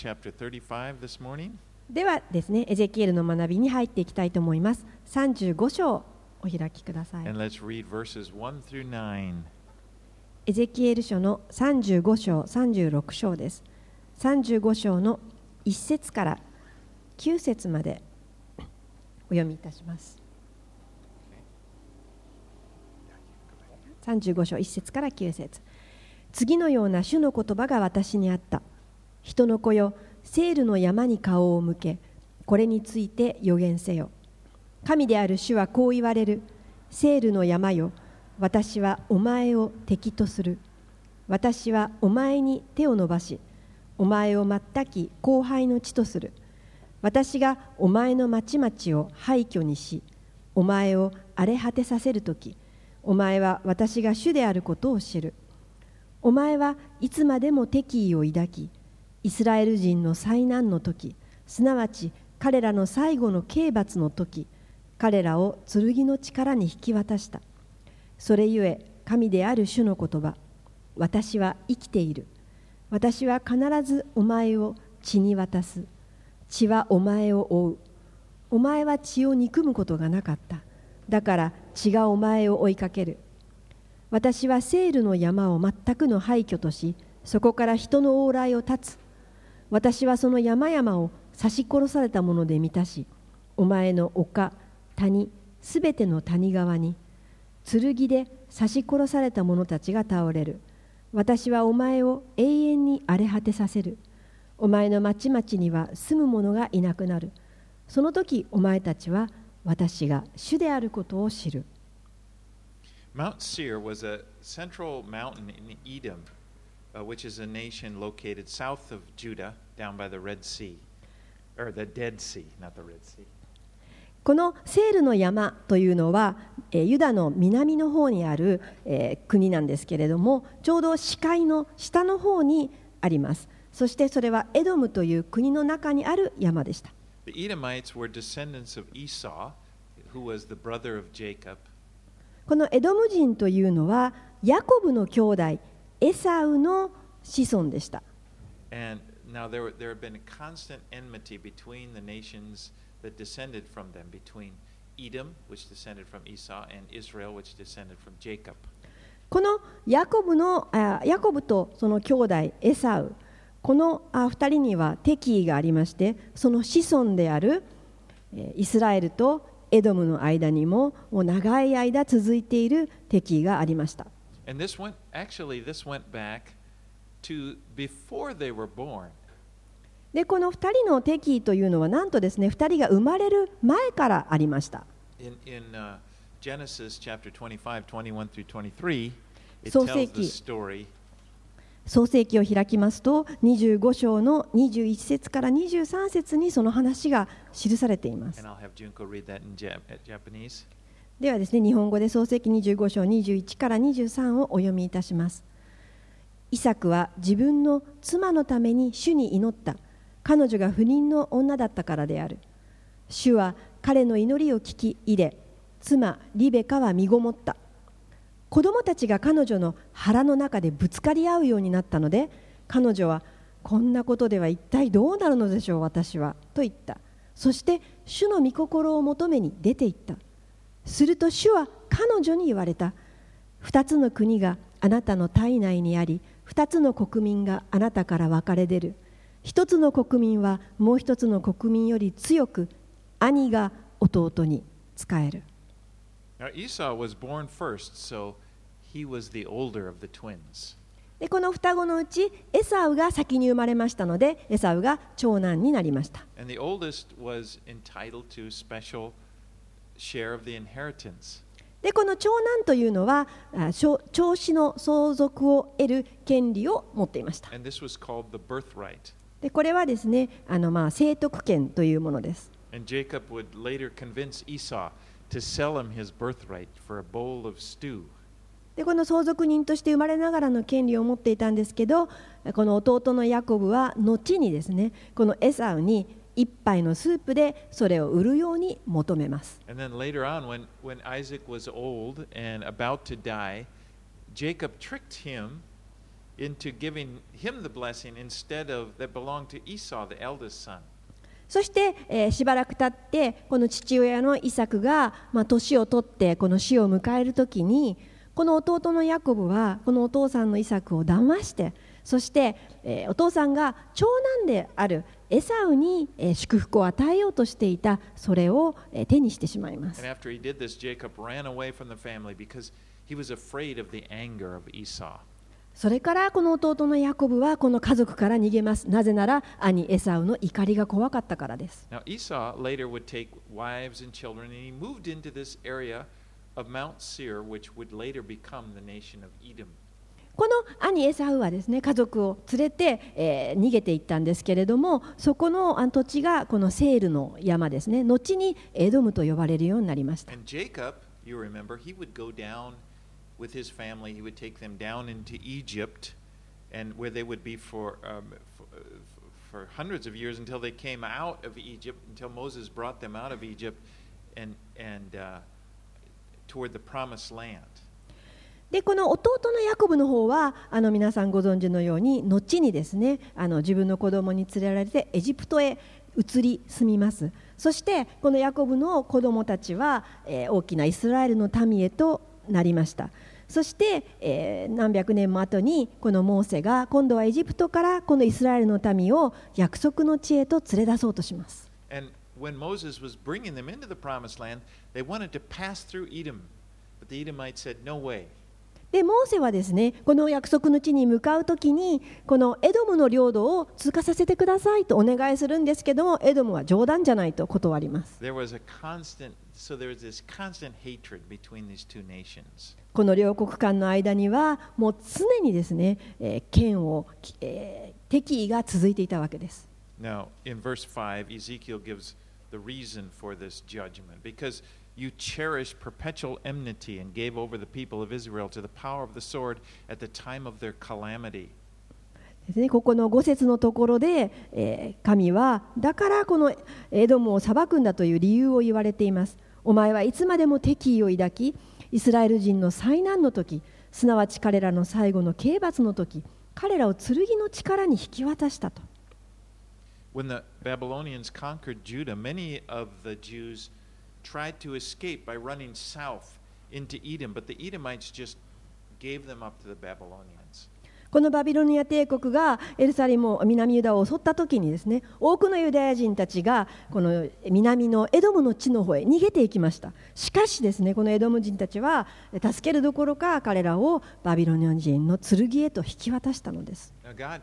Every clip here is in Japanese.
chapter 35 this morning. ではですね、エゼキエルの学びに入っていきたいと思います。35章をお開きください。And let's read verses 1 through 9. エゼキエル書の35章、36章です。35章の1節から9節までお読みいたします。35章1節から9節次のような主の言葉が私にあった。人の子よ、セールの山に顔を向け、これについて予言せよ。神である主はこう言われる。セールの山よ、私はお前を敵とする。私はお前に手を伸ばし、お前を全き後輩の地とする。私がお前の町々を廃墟にし、お前を荒れ果てさせるとき、お前は私が主であることを知る。お前はいつまでも敵意を抱き、イスラエル人の災難の時、すなわち彼らの最後の刑罰の時、彼らを剣の力に引き渡した。それゆえ、神である主の言葉、私は生きている。私は必ずお前を血に渡す。血はお前を追う。お前は血を憎むことがなかった。だから血がお前を追いかける。私はセールの山を全くの廃墟とし、そこから人の往来を断つ。私はその山々を刺し殺されたもので満たし、お前の丘、谷、すべての谷川に、剣で刺し殺された者たちが倒れる。私はお前を永遠に荒れ果てさせる。お前の町々には住む者がいなくなる。その時お前たちは私が主であることを知る。Mount Seir was a central mountain in Edom, このセールの山というのはユダの南の方にある国なんですけれどもちょうど視界の下の方にあります。そしてそれはエドムという国の中にある山でした。このエドム人というのはヤコブの兄弟エサウの子孫でした。このヤコ,ブとその兄弟エサウ、この二人には敵意がありまして、その子孫であるイスラエルとエドムの間にも,長い間続いている敵意がありました。And this went, actually, this went back to before they were born. でこの2人の敵意というのはなんとですね2人が生まれる前からありました In, in uh, Genesis chapter 25, 21 through 23, it 創 tells 世 the 記 story 創世記を開きますと25章の21節から23節にその話が記されています And I'll have Junko read that in Jap- uh, Japanese. ではですね日本語で創世記25章21から23をお読みいたします。イサクは自分の妻のために主に祈った。彼女が不妊の女だったからである。主は彼の祈りを聞き入れ妻リベカは身ごもった。子供たちが彼女の腹の中でぶつかり合うようになったので彼女はこんなことでは一体どうなるのでしょう私はと言った。そして主の御心を求めに出て行った。すると主は彼女に言われた。二つの国があなたの体内にあり二つの国民があなたから分かれ出る。一つの国民はもう一つの国民より強く兄が弟に仕える。Now, Esau was born first, so he was the older of the twins. でこの双子のうちエサウが先に生まれましたのでエサウが長男になりました。And the oldest was entitled to special で、この長男というのは、長子の相続を得る権利を持っていました。で、これはですね、あのまあ生徳権というものです。で、この相続人として生まれながらの権利を持っていたんですけど、この弟のヤコブは後にですね、このエサウに、1杯のスープでそれを売るように求めます。そして、え、しばらく経ってこの父親のイサクが、まあ、年を取ってこの死を迎える時にこの弟のヤコブはこのお父さんのイサクを騙してそして、え、お父さんが長男であるエサウに、えー祝福を与えようとしていたそれを、えー手にしてしまいます.それからこの弟のヤコブはこの家族から逃げます。なぜなら兄エサウの怒りが怖かったからです。Now, Esau later would take wives and children, and he moved into this area of Mount Seir, which would later become the nation of Edom. この兄エサウはですね家族を連れて、えー逃げていったんですけれどもそこの土地がこのセールの山ですね後にエドムと呼ばれるようになりました And Jacob, you remember, he would go down with his family, he would take them down into Egypt, and where they would be for, um, for, for hundreds of years until they came out of Egypt, until Moses brought them out of Egypt and, and uh, toward the promised land. でこの弟のヤコブの方はあの皆さんご存知のように後にですねあの自分の子供に連れられてエジプトへ移り住みますそしてこのヤコブの子供たちは、えー大きなイスラエルの民へとなりましたそして、えー何百年も後にこのモーセが今度はエジプトからこのイスラエルの民を約束の地へと連れ出そうとします And when Moses was bringing them into the promised land, they wanted to pass through Edom. But the Edomites said, No way. でモーセはですねこの約束の地に向かうときにこのエドムの領土を通過させてくださいとお願いするんですけどエドムは冗談じゃないと断ります。この両国間の間にはもう常にですね、えー、剣を、えー、敵意が続いていたわけです。Now, in verse 5, you cherished perpetual enmity and gave over the people of Israel to the power of the sword at the time of their calamity. ですね、ここの5節のところで、えー神はだからこのエドムを裁くんだという理由を言われていますお前はいつまでも敵意を抱きイスラエル人の災難の時すなわち彼らの最後の刑罰の時彼らを剣の力に引き渡したと When the Babylonians conquered Judah, many of the Jews tried to escape by running south into Edom, but the Edomites just gave them up to the Babylonians. このバビロニア帝国がエルサレムを南ユダを襲った時にですね多くのユダヤ人たちがこの南のエドムの地の方へ逃げていきました。しかしですねこのエドム人たちは助けるどころか彼らをバビロニア人の剣へと引き渡したのです。Now,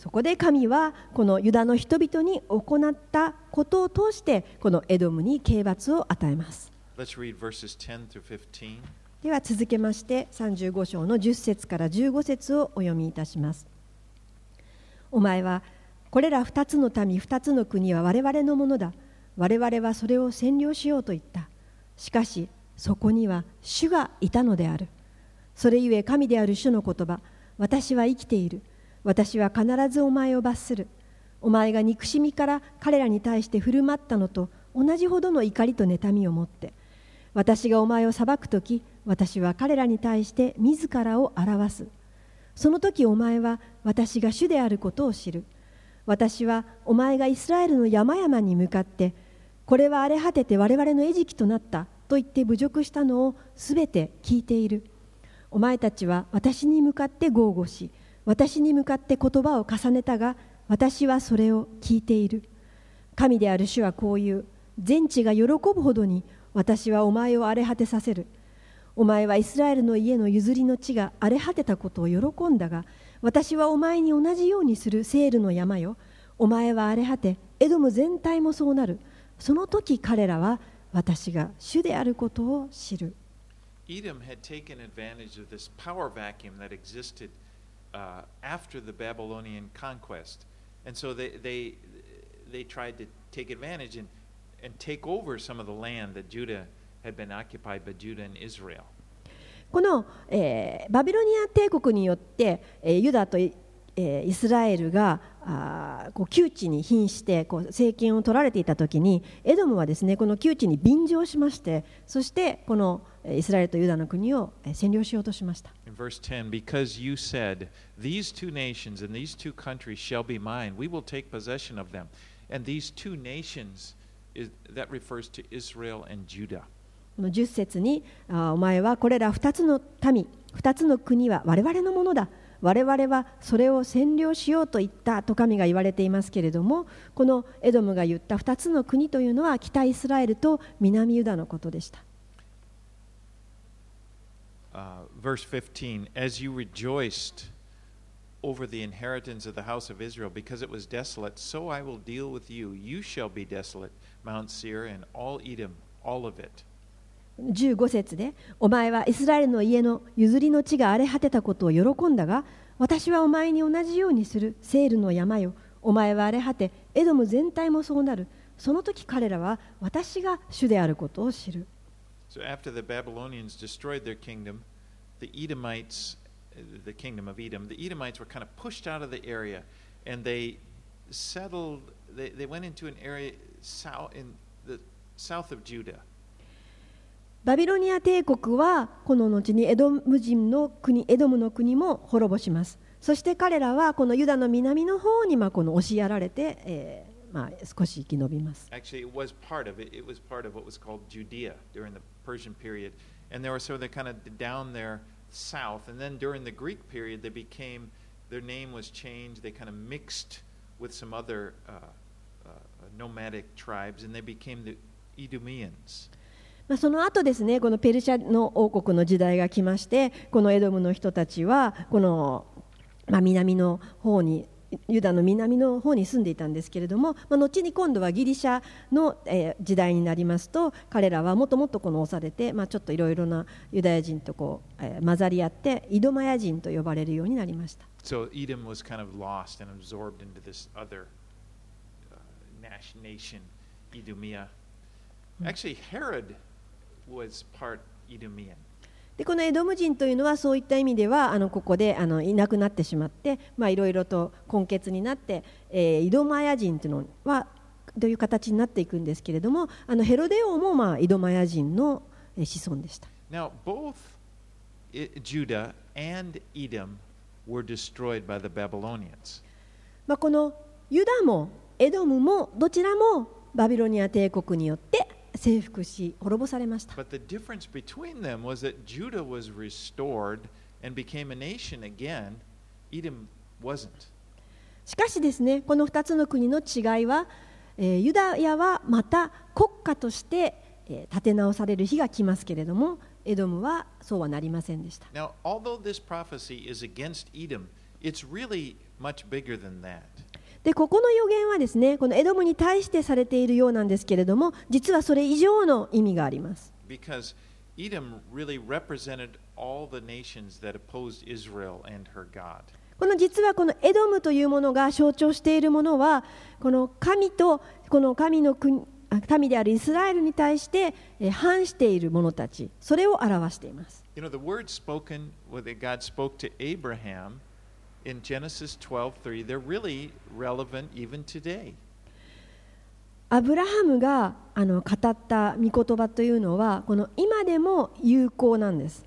そこで神はこのユダの人々に行ったことを通してこのエドムに刑罰を与えます。Let's read verses 10 through 15. では続けまして35章の10節から15節をお読みいたします。お前はこれら2つの民2つの国は我々のものだ。我々はそれを占領しようと言った。しかしそこには主がいたのである。それゆえ神である主の言葉私は生きている私は必ずお前を罰する。お前が憎しみから彼らに対して振る舞ったのと同じほどの怒りと妬みを持って。私がお前を裁くとき私は彼らに対して自らを表す。その時お前は私が主であることを知る。私はお前がイスラエルの山々に向かってこれは荒れ果てて我々の餌食となったと言って侮辱したのをすべて聞いている。お前たちは私に向かって豪語し私に向かって言葉を重ねたが私はそれを聞いている。神である主はこう言う。全地が喜ぶほどに私はお前を荒れ果てさせる。お前はイスラエルの家の譲りの地が荒れ果てたことを喜んだが私はお前に同じようにする。セールの山よ。お前は荒れ果てエドム全体もそうなる。その時彼らは私が主であることを知る。Edom had taken advantage of this power vacuum that existed uh, after the Babylonian conquest. And so they, they, they tried to take advantage and, and take over some of the land that Judah had been occupied by Judah and Israel. この、えーバビロニア帝国によって、えーユダとイえーイスラエルがあこう窮地に瀕してこう政権を取られていた時にエドムはですねこの窮地に便乗しましてそしてこのイスラエルとユダの国を占領しようとしました。10, の十節に、お前はこれら二つの民、二つの国は我々のものだ。我々はそれを占領しようと言ったと神が言われていますけれども、このエドムが言った二つの国というのは北イスラエルと南ユダのことでした。Uh, verse 15, As you rejoiced over the inheritance of the house of Israel because it was desolate, so I will deal with you. You shall be desolate, Mount Seir, and all Edom, all of it. 15節でお前はイスラエルの家の譲りの地が荒れ果てたことを喜んだが私はお前に同じようにするセールの山よお前は荒れ果てエドム全体もそうなるその時彼らは私が主であることを知る So after the Babylonians destroyed their kingdom, the Edomites, uh, the kingdom of Edom, the Edomites were kind of pushed out of the area and they settled, they, they went into an area south, in the south of Judah. バビロニア帝国はこの後にエドム人の国エドムの国も滅ぼしますそして彼らはこのユダの南の方にまあこの押しやられて、えーまあ、少し生き延びます Actually, it was part of it. It was part of what was called Judea during the Persian period. And they were so they're kind of down there south. And then during the Greek period, they became, their name was changed. They kind of mixed with some other uh, uh, nomadic tribes and they became the Edomians. まあ、その後ですねこのペルシャの王国の時代が来ましてこのエドムの人たちはこの、まあ、南の方にユダの南の方に住んでいたんですけれども、まあ、後に今度はギリシャの、えー時代になりますと彼らはもっともっとこの押されて、まあ、ちょっといろいろなユダヤ人とこう、えー混ざり合ってイドマヤ人と呼ばれるようになりました。So Edom was kind of lost and absorbed into this other uh, nation, Edomia. Actually, Herod was part Edomian. でこのエドム人というのはそういった意味ではあのここであのいなくなってしまってまあいろいろと根血になって、えーイドマヤ人というのはという形になっていくんですけれどもあのヘロデ王もまあイドマヤ人のえー子孫でした。Now, both Judah and Edom were destroyed by the Babylonians. まあ、このユダもエドムもどちらもバビロニア帝国によって征服し、滅ぼされました。しかしですね、この2つの国の違いは、えー、ユダヤはまた国家として、えー、立て直される日が来ますけれども、エドムはそうはなりませんでした。でここの予言はですねこのエドムに対してされているようなんですけれども実はそれ以上の意味があります Because Edom really represented all the nations that opposed Israel and her God. この実はこのエドムというものが象徴しているものはこの神とこの神の国あ民であるイスラエルに対してえー反している者たちそれを表しています You know, the word spoken, what that God spoke to Abraham アブラハムがあの語った御言葉というのはこの今でも有効なんです。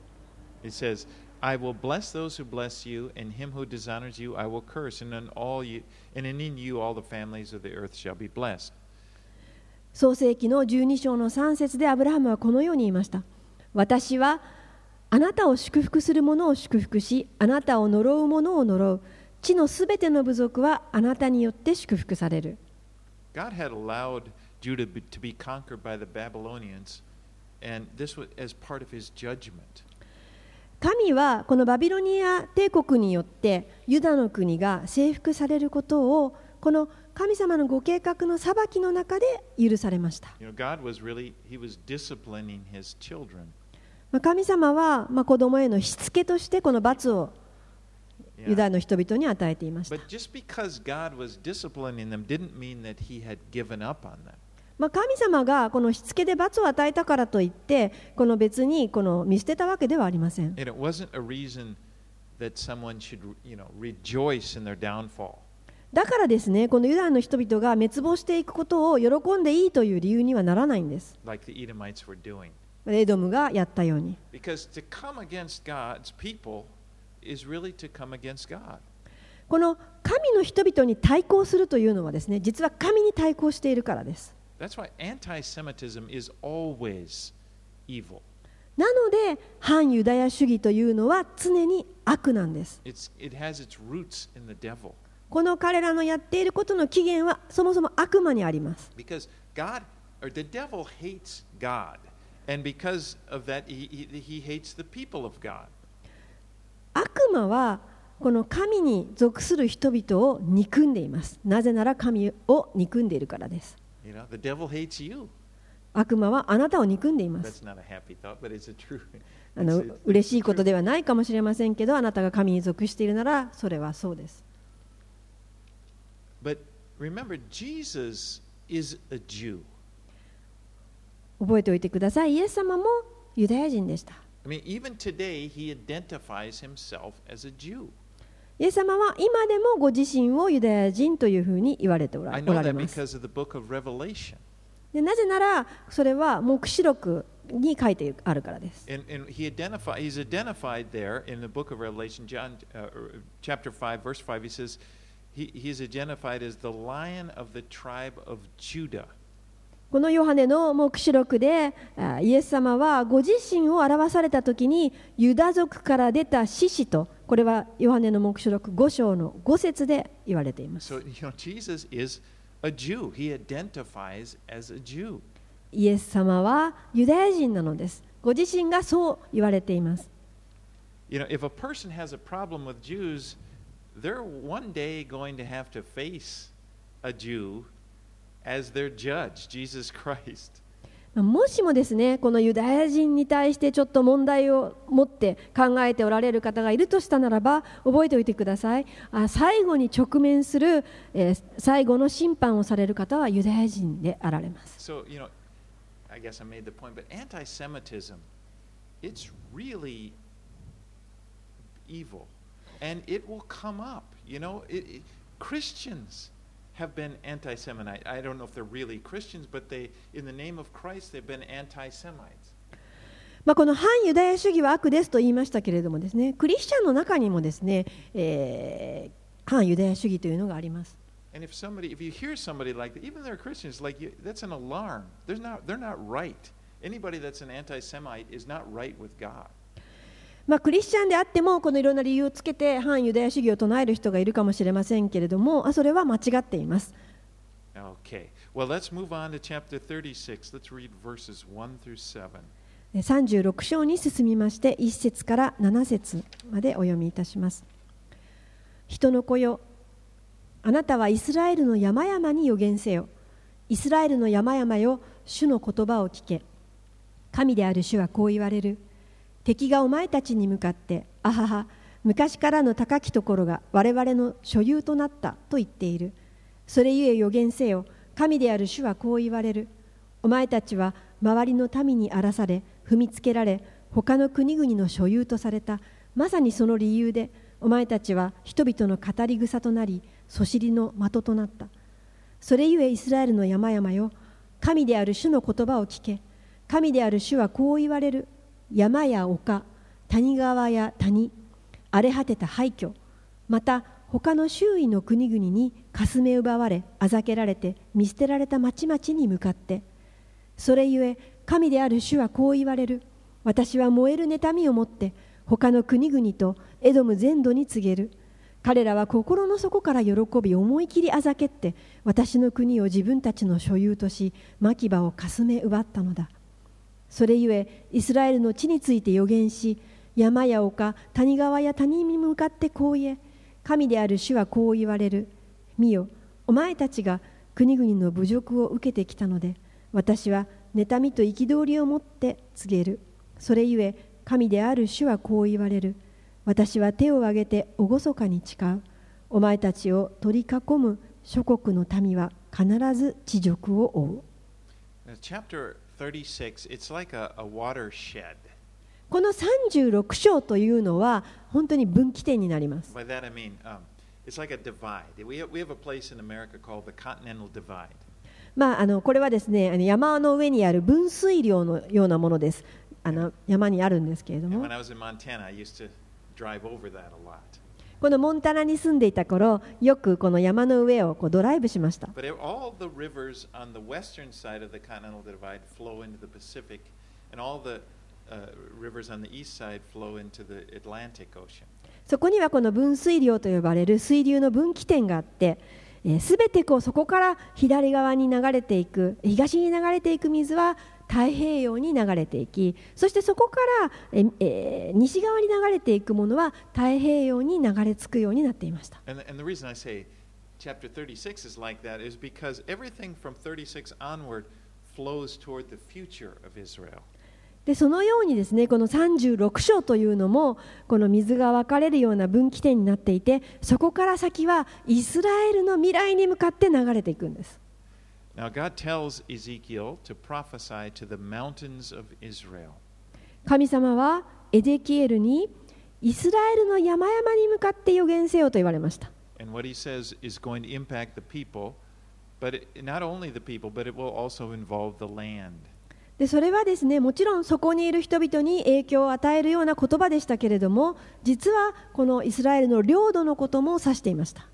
創世紀の12章の3節でアブラハムはこのように言いました。私はあなたを祝福する者を祝福し、あなたを呪う者を呪う。地のすべての部族はあなたによって祝福される。神はこのバビロニア帝国によってユダの国が征服されることをこの神様のご計画の裁きの中で許されました。神様は子供へのしつけとしてこの罰をユダヤの人々に与えていました。ま、神様がこのしつけで罰を与えたからといって、この別にこの見捨てたわけではありません。だからですね、このユダヤの人々が滅亡していくことを喜んでいいという理由にはならないんです。エドムがやったように。この神の人々に対抗するというのはですね、実は神に対抗しているからです。なので、反ユダヤ主義というのは常に悪なんです。この彼らのやっていることの起源はそもそも悪魔にあります。悪魔はこの神に属する人々を憎んでいます。なぜなら神を憎んでいるからです。悪魔はあなたを憎んでいます。あの嬉しいことではないかもしれませんけど、あなたが神に属しているならそれはそうです。覚えておいてくださいイエス様もユダヤ人でした I mean, even today, he identifies himself as a Jew. イエス様は今でもご自身をユダヤ人というふうに言われておらおられます.でなぜならそれは黙示録に書いてあるからです And, and he identify, he's identified there in the book of Revelation, John uh, chapter 5, verse 5. He says, he, he's identified as the lion of the tribe of Judah. このヨハネの黙示録であイエス様はご自身を表された時にユダ族から出た獅子とこれはヨハネの黙示録5章の5節で言われています So, you know. イエス様はユダヤ人なのですご自身がそう言われています You know, if a person has a problem with Jews, they're one day going to have to face a Jew as their judge, Jesus Christ. まあもしもですねこのユダヤ人に対してちょっと問題を持って考えておられる方がいるとしたならば覚えておいてくださいあ最後に直面する、えー最後の審判をされる方はユダヤ人であられます So, you know, I guess I made the point, but anti Semitism, it's really evil. And it will come up. You know, it, it- Christians have been anti Semite. I don't know if they're really Christians, but they, in the name of Christ, they've been anti Semites. まあ、この反ユダヤ主義は悪ですと言いましたけれどもですねクリスチャンの中にもですね、えー反ユダヤ主義というのがあります And if somebody, if you hear somebody like that, even they're Christians, like you, that's an alarm. There's not, they're not right. Anybody that's an anti-Semite is not right with God. まあ、クリスチャンであってもこのいろんな理由をつけて反ユダヤ主義を唱える人がいるかもしれませんけれどもあそれは間違っています Okay. Well, let's move on to chapter 36. Let's read verses 1 through 7. え36章に進みまして1節から7節までお読みいたします人の子よあなたはイスラエルの山々に予言せよイスラエルの山々よ主の言葉を聞け神である主はこう言われる敵がお前たちに向かってあはは昔からの高きところが我々の所有となったと言っている。それゆえ予言せよ神である主はこう言われる。お前たちは周りの民に荒らされ踏みつけられ他の国々の所有とされた。まさにその理由でお前たちは人々の語り草となりそしりの的となった。それゆえイスラエルの山々よ神である主の言葉を聞け。神である主はこう言われる。山や丘谷川や谷荒れ果てた廃墟また他の周囲の国々にかすめ奪われあざけられて見捨てられた町々に向かってそれゆえ神である主はこう言われる。私は燃える妬みを持って他の国々とエドム全土に告げる。彼らは心の底から喜び思い切りあざけって私の国を自分たちの所有とし牧場をかすめ奪ったのだ。それゆえイスラエルの地について予言し山や丘谷川や谷に向かってこう言え神である主はこう言われる。見よお前たちが国々の侮辱を受けてきたので私は妬みと憤りを持って告げる。それゆえ神である主はこう言われる。私は手を挙げて厳かに誓う。お前たちを取り囲む諸国の民は必ず地辱を負う。Chapter この36章というのは本当に分岐点になります。まあ、あのこれはですねあの山の上にある分水量のようなものです。あの山にあるんですけれども。このモンタナに住んでいた頃よくこの山の上をこうドライブしました。そこにはこの分水量と呼ばれる水流の分岐点があってすべてこうそこから左側に流れていく東に流れていく水は太平洋に流れていき、そしてそこからええー西側に流れていくものは太平洋に流れ着くようになっていました。And the, and the chapter 36 is like that is because everything from 36 onward flows toward the future of Israel. でそのようにですねこの36章というのもこの水が分かれるような分岐点になっていてそこから先はイスラエルの未来に向かって流れていくんです。神様はエディキエルにイスラエルの山々に向かって予言せよと言われました。でそれはですね、もちろんそこにいる人々に影響を与えるような言葉でしたけれども、実はこのイスラエルの領土のことも指していました。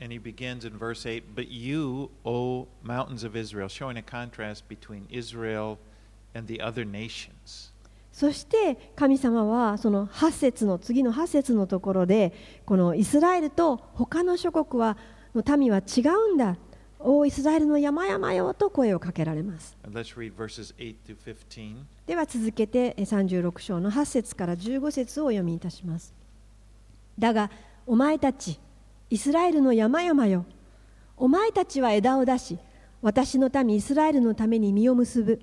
And he begins in verse 8 But you, O mountains of Israel, showing a contrast between Israel and the other nations. そして神様はその8節の次の8節のところでこのイスラエルと他の諸国はの民は違うんだおイスラエルの山々よと声をかけられます And let's read verses 8 to 15. では続けてえ36章の8節から15節をお読みいたしますだがお前たちイスラエルの山々よ。お前たちは枝を出し私の民イスラエルのために実を結ぶ。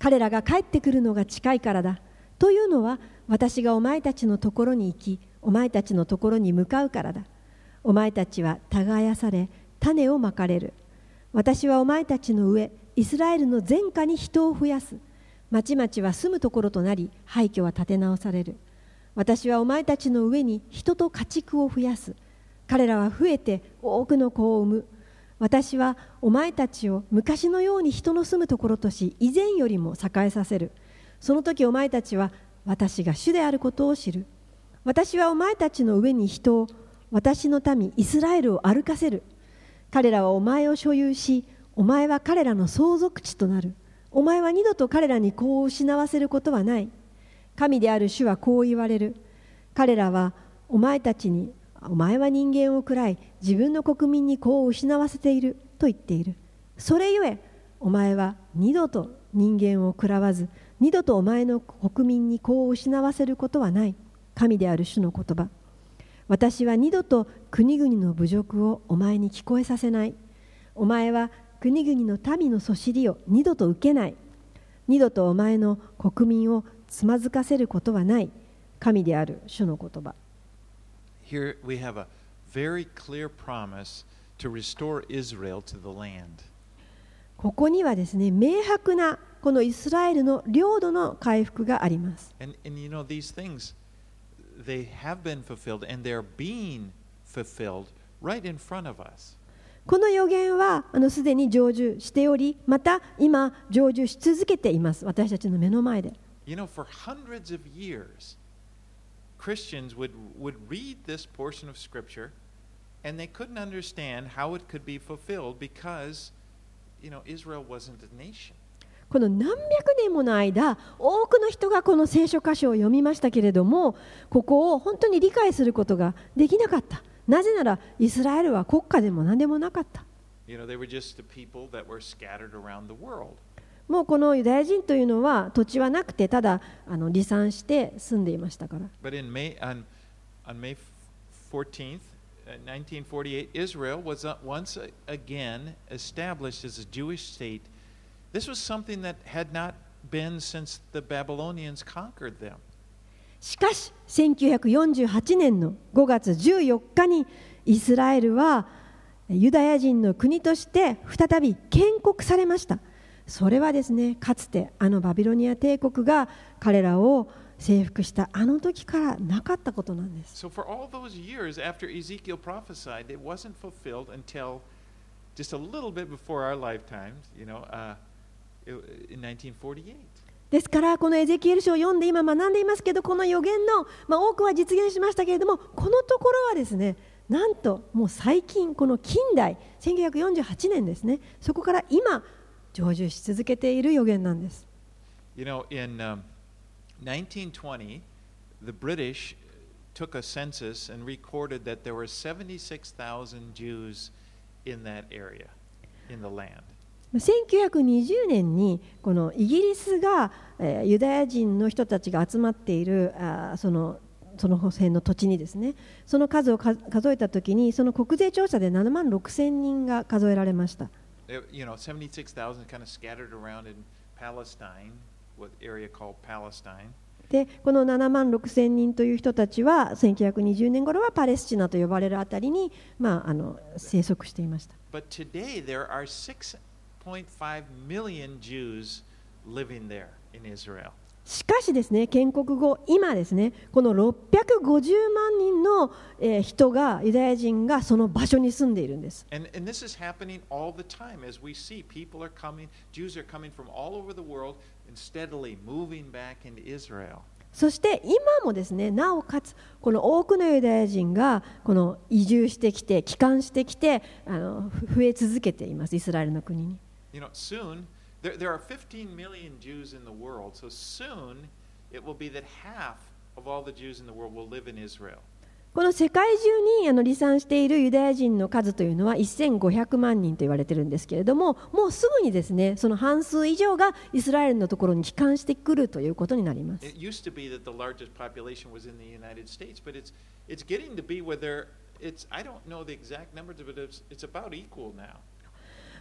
彼らが帰ってくるのが近いからだ。というのは私がお前たちのところに行きお前たちのところに向かうからだ。お前たちは耕され種をまかれる。私はお前たちの上イスラエルの全下に人を増やす。町々は住むところとなり廃墟は建て直される。私はお前たちの上に人と家畜を増やす。彼らは増えて多くの子を産む。私はお前たちを昔のように人の住むところとし以前よりも栄えさせる。その時お前たちは私が主であることを知る。私はお前たちの上に人を私の民イスラエルを歩かせる。彼らはお前を所有しお前は彼らの相続地となる。お前は二度と彼らに子を失わせることはない。神である主はこう言われる。彼らはお前たちにお前は人間を喰らい自分の国民に子を失わせていると言っている。それゆえお前は二度と人間を喰らわず二度とお前の国民に子を失わせることはない神である主の言葉。私は二度と国々の侮辱をお前に聞こえさせない。お前は国々の民のそしりを二度と受けない。二度とお前の国民をつまずかせることはない神である主の言葉。Here we have a very clear promise to restore Israel to the land. ここにはですね明白なこのイスラエルの領土の回復があります And, and you know, these things, they have been fulfilled and they're being fulfilled right in front of us. この予言はあのすでに成就しておりまた今成就し続けています私たちの目の前で You know, for hundreds of years, Christians would, would read this portion of Scripture and they couldn't understand how it could be fulfilled because, you know, Israel wasn't a nation. この何百年もの間多くの人がこの聖書箇所を読みましたけれどもここを本当に理解することができなかったなぜならイスラエルは国家でも何でもなかった You know, もうこのユダヤ人というのは土地はなくてただあの離散して住んでいましたから But in May, on, on May 14th, uh, 1948, Israel was uh, once again established as a Jewish state. This was something that had not been since the Babylonians conquered them. しかし1948年の5月14日にイスラエルはユダヤ人の国として再び建国されましたそれはですねかつてあのバビロニア帝国が彼らを征服したあの時からなかったことなんです So, for all those years after Ezekiel prophesied, it wasn't fulfilled until just a little bit before our lifetimes, you know, uh, in 1948. ですからこのエゼキエル書を読んで今学んでいますけどこの予言の、まあ、多くは実現しましたけれどもこのところはですねなんともう最近この近代1948年ですねそこから今成就し続けている予言なんです You know, in um, 1920, the British took a census and recorded that there were 76,000 Jews in that area, in the land. 1920年にこのイギリスが、えーユダヤ人の人たちが集まっているあーそのその辺の土地にですねその数をか数えたときにその国税調査で7万6千人が数えられました It- you know, 76,000 kind of scattered around in Palestine, what area called Palestine. でこの7万6千人という人たちは1920年頃はパレスチナと呼ばれるあたりに、まあ、あの生息していました But today there are 6.5 million Jews living there in Israel. しかしですね建国後、今ですねこの650万人の人がユダヤ人がその場所に住んでいるんです。そして今もですねなおかつこの多くのユダヤ人がこの移住してきて帰還してきて増え続けていますイスラエルの国に。There, there are 15 million Jews in the world, so soon it will be that half of all the Jews in the world will live in Israel. この世界中にあの離散しているユダヤ人の数というのは1500万人と言われているんですけれどももうすぐにですねその半数以上がイスラエルのところに帰還してくるということになります it's, it's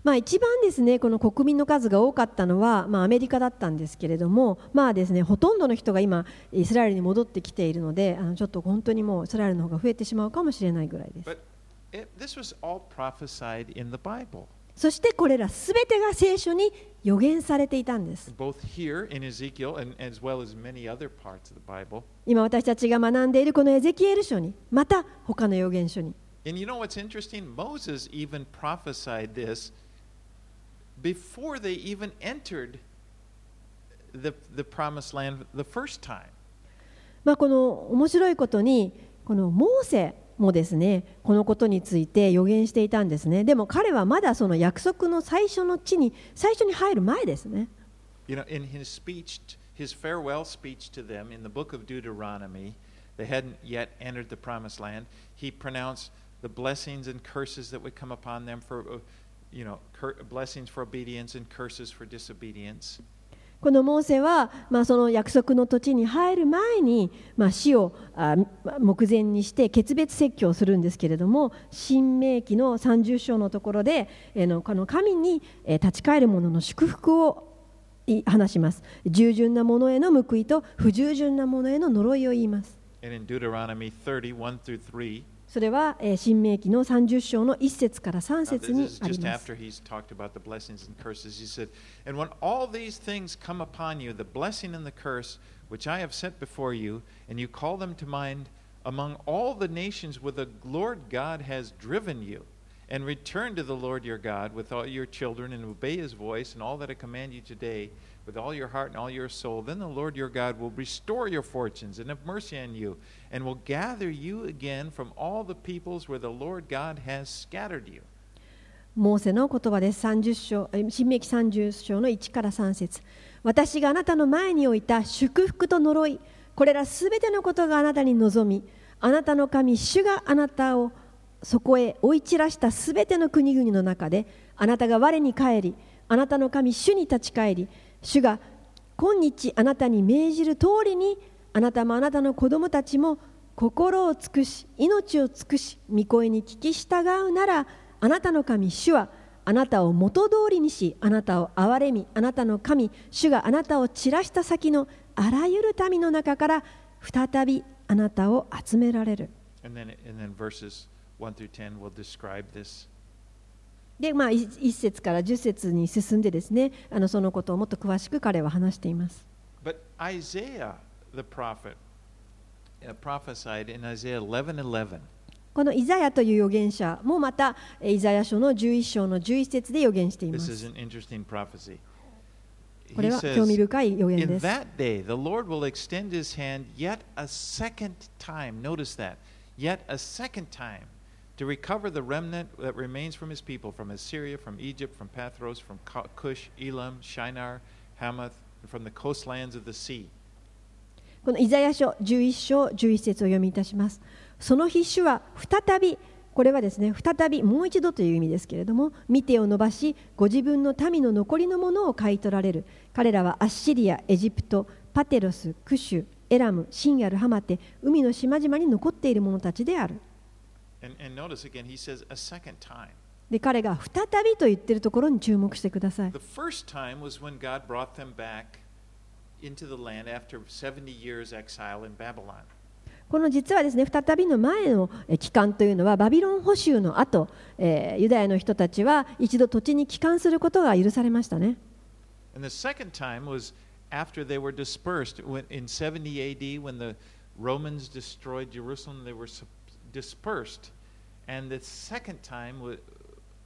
まあ、一番ですねこの国民の数が多かったのは、まあ、アメリカだったんですけれども、まあですね、ほとんどの人が今イスラエルに戻ってきているのであのちょっと本当にもうイスラエルの方が増えてしまうかもしれないぐらいですそしてこれらすべてが聖書に予言されていたんです.今私たちが学んでいるこのエゼキエル書にまた他の予言書に And you know what's interesting? Moses even prophesied this before they even entered the, the promised land the first time. まあ、この面白いことにこのモーセもですねこのことについて予言していたんですねでも彼はまだその約束の最初の地に最初に入る前ですね You know, in his speech, his farewell speech to them in the book of Deuteronomy, they hadn't yet entered the promised land. He pronounced the blessings and curses that would come upon them for, uh, you know, blessings for obedience and curses for disobedience. このモーセは、まあ、その約束の土地に入る前に、まあ、死をあ目前にして決別説教をするんですけれども新明記の30章のところで、えーのこの神に、えー立ち返る者の祝福をい話します従順な者への報いと不従順な者への呪いを言います And in Deuteronomy 30, 1 through 3, それは、えー新明記の30章の1節から3 Now, 節 this に is あり just ます after he's talked about the blessings and curses. He said, And when all these things come upon you, the blessing and the curse which I have set before you, and you call them to mind among all the nations where the Lord God has driven you, and return to the Lord your God with all your children, and obey his voice and all that I command you today With all your heart and all your soul, then the Lord your God will restore your fortunes and have mercy on you, and will gather you again from all the peoples where the Lord God has scattered you. モーセの言葉です30章新明記30章の1から3節私があなたの前に置いた祝福と呪いこれらすべてのことがあなたに望みあなたの神主があなたをそこへ追い散らしたすべての国々の中であなたが我に帰りあなたの神主に立ち返り主が今日あなたに命じる通りにあなたもあなたの子供たちも心を尽くし命を尽くし御声に聞き従うならあなたの神主はあなたを元通りにしあなたを憐れみあなたの神主があなたを散らした先のあらゆる民の中から再びあなたを集められる And then, and then verses 1 through 10 will describe this. で、まあ、1節から10節に進んでですねあのそのことをもっと詳しく彼は話しています。But Isaiah, the prophet, uh, prophesied in Isaiah 11:11. このイザヤという預言者もまたイザヤ書の11章の11節で預言しています。This is an interesting prophecy. これは興味深い予言 In です。that day, the Lord will extend his hand yet a second time. Notice that. Yet a second time to recover the remnant that remains from his people from Assyria, from Egypt, from Pathros, from Cush, Elam, Shinar, Hamath, and from the coastlands of the sea. このイザヤ書11章11節を読みいたします。その必主は再び、これはですね、再びもう一度という意味ですけれども、見てを伸ばし、ご自分の民の残りのものを買い取られる。彼らはアッシリア、エジプト、パテロス、クシュ、エラム、シンヤル、ハマテ、海の島々に残っている者たちである。で彼が再びと言ってるところに注目してください。この実はですね、再びの前の帰還というのは、バビロン捕囚の後、え、ユダヤの人たちは一度土地に帰還することが許されましたね。After they were dispersed in 70 AD, when the Romans destroyed Jerusalem, dispersed. And the second time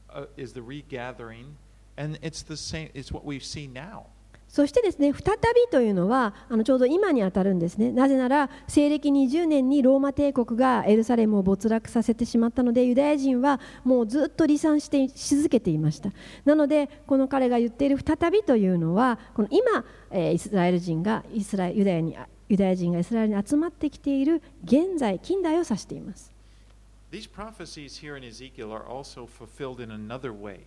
uh, is the regathering. And it's the same, it's what we see now. そしてですね再びというのはあのちょうど今にあたるんですね。なぜなら西暦20年にローマ帝国がエルサレムを没落させてしまったのでユダヤ人はもうずっと離散してし続けていました。なのでこの彼が言っている再びというのはこの今、えーイスラエル人がイスラユダヤにユダヤ人がイスラエルに集まってきている現在近代を指しています。These prophecies here in Ezekiel are also fulfilled in another way.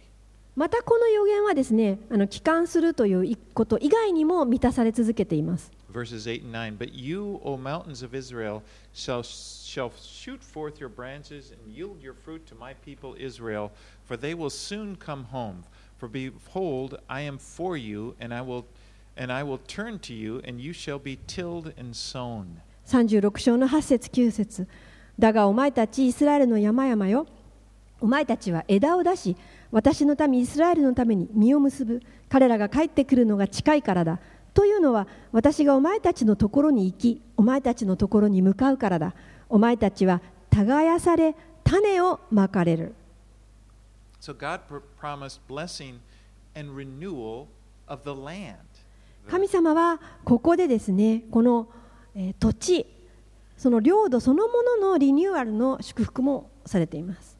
またこの予言はですねあの帰還するということ以外にも満たされ続けています Verses 8 and 9. But you, O mountains of Israel, shall, shall shoot forth your branches and yield your fruit to my people Israel, for they will soon come home. For behold, I am for you, and I will and I will turn to you, and you shall be tilled and sown. 36章の8節9節 だがお前たちイスラエルの山々よ。お前たちは枝を出し私の民イスラエルのために実を結ぶ。彼らが帰ってくるのが近いからだ。というのは私がお前たちのところに行きお前たちのところに向かうからだ。お前たちは耕され種をまかれる。So God pr- promised blessing and renewal of the land. 神様はここでですねこの、えー土地その領土そのもののリニューアルの祝福もされています。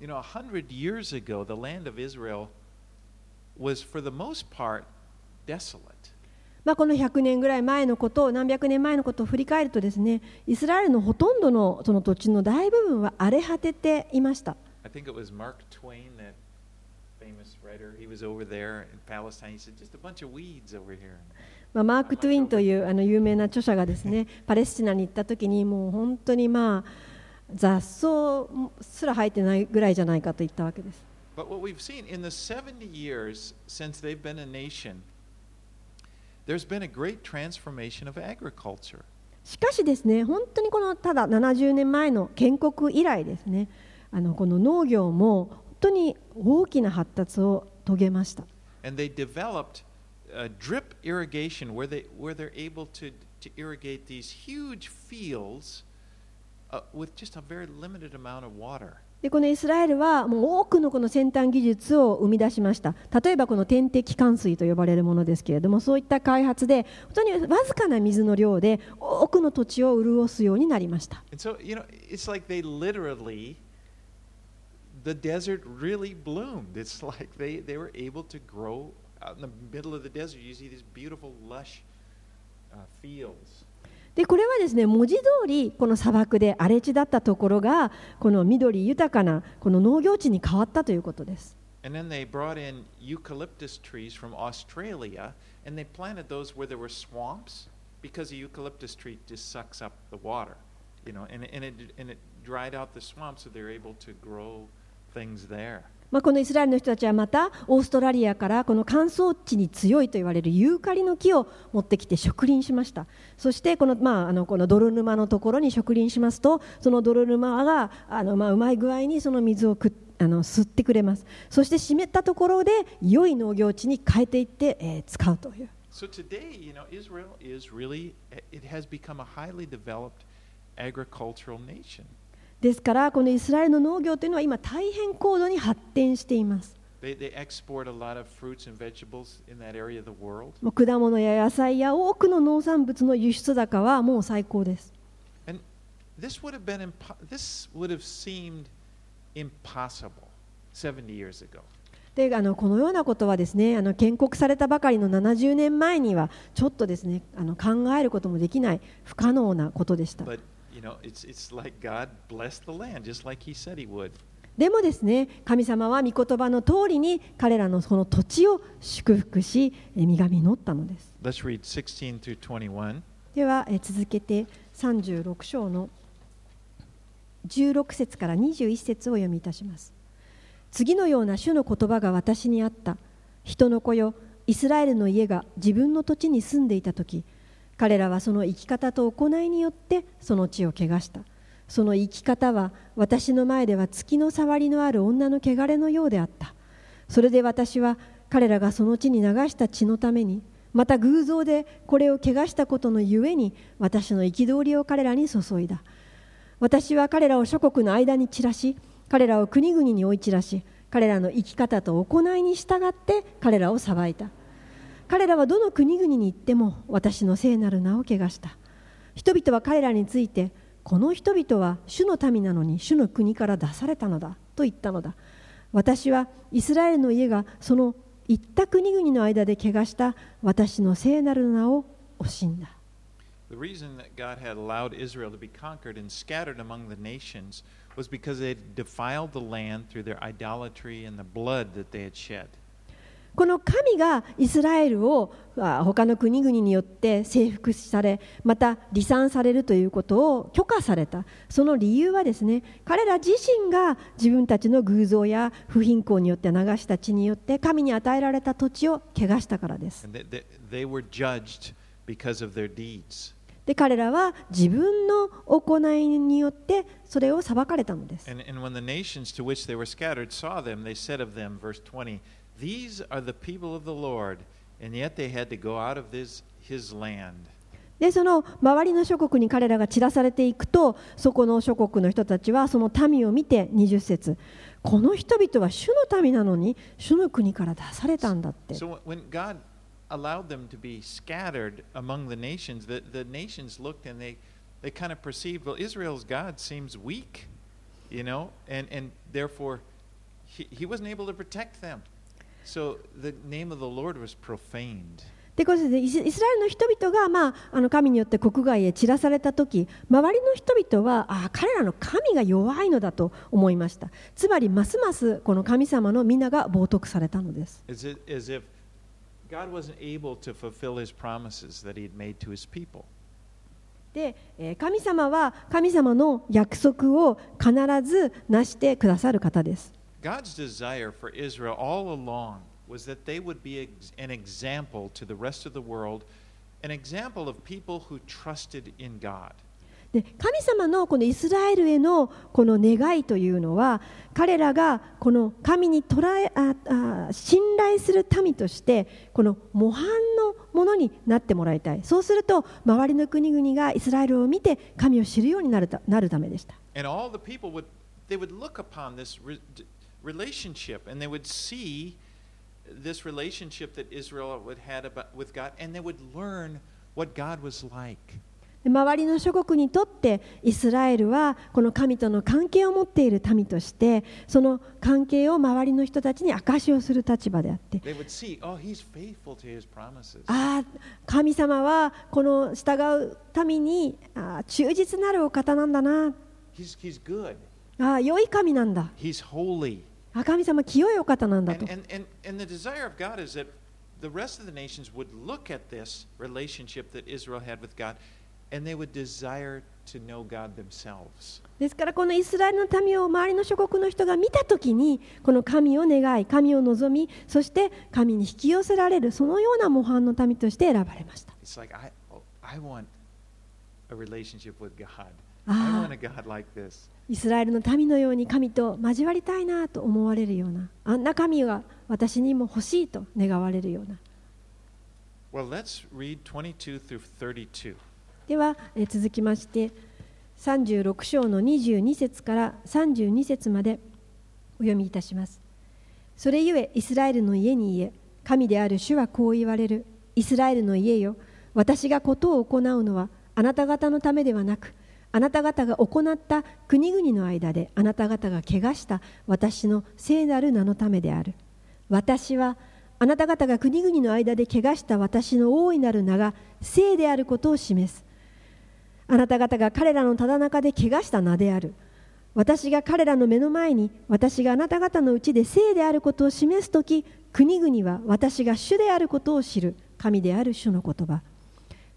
まあこの百年ぐらい前のことを何百年前のことを振り返るとですねイスラエルのほとんどの,その土地の大部分は荒れ果てて・いました。まあ、マーク・トゥインというあの有名な著者がですねパレスチナに行った時にもう本当にまあ雑草すら生えてないぐらいじゃないかと言ったわけです But what we've seen in the 70 years since they've been a nation, there's been a great transformation of agriculture. しかしですね本当にこのただ70年前の建国以来ですねあのこの農業も本当に大きな発達を遂げました And they developed uh, drip irrigation where, they, where they're able to, to irrigate these huge fields uh, with just a very limited amount of water. でこのイスラエルはもう多くのこの先端技術を生み出しました例えばこの点滴灌水と呼ばれるものですけれどもそういった開発で本当にわずかな水の量で多くの土地を潤すようになりました And so, you know, it's like they literally, the desert really bloomed. It's like they, they were able to grow out in the middle of the desert. You see these beautiful, lush uh, fields. でこれはですね文字通りこの砂漠で荒れ地だったところがこの緑豊かなこの農業地に変わったということです And then they brought in eucalyptus trees from Australia and they planted those where there were swamps because the eucalyptus tree just sucks up the water, you know, and, and, it, and it dried out the swamp so they're able to grow things there. まあ、このイスラエルの人たちはまたオーストラリアからこの乾燥地に強いと言われるユーカリの木を持ってきて植林しました。そしてこの,、まあ、あのこの泥沼のところに植林しますとその泥沼があの、まあ、うまい具合にその水をくあの吸ってくれます。そして湿ったところで良い農業地に変えていって、えー使うという。So today, you know, Israel is really, it has become a highly developed agricultural nation. ですから、このイスラエルの農業というのは今、大変高度に発展しています。で。あのこのようなことはですねあの建国されたばかりの70年前にはちょっとですねあの考えることもできない不可能なことでした。You know, it's, it's like God blessed the land, just like He said He would. でもですね神様は御言葉の通りに彼らのその土地を祝福しえ身が実ったのです。Let's read 16 through 21. ではえ続けて36章の16節から21節を読みいたします次のような主の言葉が私にあった人の子よイスラエルの家が自分の土地に住んでいた時彼らはその生き方と行いによってその地を汚した。その生き方は私の前では月の触りのある女の汚れのようであった。それで私は彼らがその地に流した血のためにまた偶像でこれを汚したことのゆえに私の憤りを彼らに注いだ。私は彼らを諸国の間に散らし彼らを国々に追い散らし彼らの生き方と行いに従って彼らを裁いた。彼らはどの国々に行っても私の聖なる名を汚した人々は彼らについてこの人々は主の民なのに主の国から出されたのだと言ったのだ私はイスラエルの家がその行った国々の間で汚した私の聖なる名を惜しんだ The reason that God had allowed Israel to be conquered and scattered among the nations was because they had defiled the land through their idolatry and the blood that they had shed. この神がイスラエルをあ他の国々によって征服されまた離散されるということを許可された。その理由はですね彼ら自身が自分たちの偶像や不貧困によって流した血によって神に与えられた土地を汚したからです.で彼らは自分の行いによってそれを裁かれたのです。And, and when the nations to which they were scattered saw them, they said of them, verse 20, These are the people of the Lord, and yet they had to go out of this, his land. でその周りの諸国に彼らが散らされていくとそこの諸国の人たちはその民を見て20節この人々は主の民なのに主の国から出されたんだって So when God allowed them to be scattered among the nations, the, the nations looked and they, they kind of perceived, well, Israel's God seems weak, you know, and, and therefore he, he wasn't able to protect them. So the name of the Lord was profaned. でこれでイスイスラエルの人々が、まあ、あの神によって国外へ散らされた時周りの人々はあ彼らの神が弱いのだと思いましたつまりますますこの神様の皆が冒涜されたのです As, it, as if God wasn't able to fulfill his promises that he had made to his people. でえー神様は神様の約束を必ず成してくださる方です God's desire for Israel all along was that they would be an example to the rest of the world, an example of people who trusted in God. で神様のこのイスラエルへのこの願いというのは彼らがこの神に捉えああ信頼する民としてこの模範のものになってもらいたいそうすると周りの国々がイスラエルを見て神を知るようになるたなるためでした And all the people would they would look upon this relationship and they would see this relationship that Israel would had about, with God and they would learn what God was like. で周りの諸国にとってイスラエルはこの神との関係を持っている民としてその関係を周りの人たちに証しをする立場であって oh. ああ神様はこの従う民にああ忠実なるお方なんだな.ああ良い神なんだ He's holy. あ神様、清いお方なんだと。ですからこのイスラエルの民を周りの諸国の人が見たときにこの神を願い神を望みそして神に引き寄せられるそのような模範の民として選ばれました。ああイスラエルの民のように神と交わりたいなと思われるようなあんな神が私にも欲しいと願われるような。Well, let's read 22 through 32. ではえー続きまして36章の22節から32節までお読みいたします。それゆえイスラエルの家に言え神である主はこう言われる。イスラエルの家よ私がことを行うのはあなた方のためではなくあなた方が行った国々の間であなた方が怪我した私の聖なる名のためである。私はあなた方が国々の間で怪我した私の大いなる名が聖であることを示す。あなた方が彼らのただ中で怪我した名である。私が彼らの目の前に私があなた方のうちで聖であることを示すとき国々は私が主であることを知る神である主の言葉。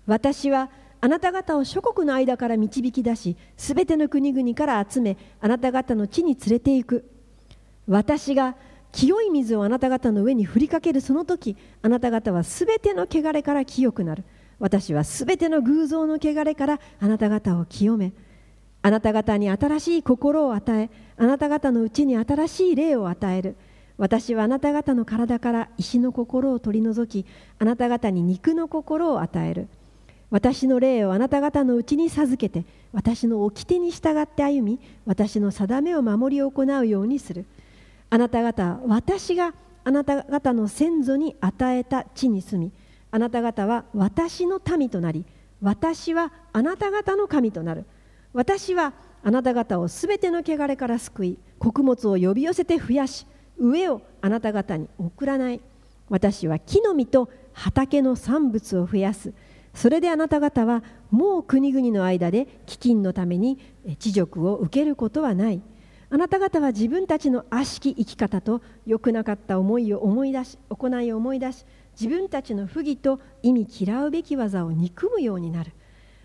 私はあなた方を諸国の間から導き出しすべての国々から集めあなた方の地に連れて行く。私が清い水をあなた方の上に振りかけるその時あなた方はすべての汚れから清くなる。私はすべての偶像の汚れからあなた方を清めあなた方に新しい心を与えあなた方のうちに新しい霊を与える。私はあなた方の体から石の心を取り除きあなた方に肉の心を与える。私の霊をあなた方のうちに授けて私の掟に従って歩み私の定めを守り行うようにする。あなた方は私があなた方の先祖に与えた地に住みあなた方は私の民となり私はあなた方の神となる。私はあなた方をすべての汚れから救い穀物を呼び寄せて増やし上をあなた方に送らない。私は木の実と畑の産物を増やす。それであなた方はもう国々の間で飢饉のためにえ地辱を受けることはない。あなた方は自分たちの悪しき生き方と良くなかった思いを思い出し行いを思い出し自分たちの不義と意味嫌うべき技を憎むようになる。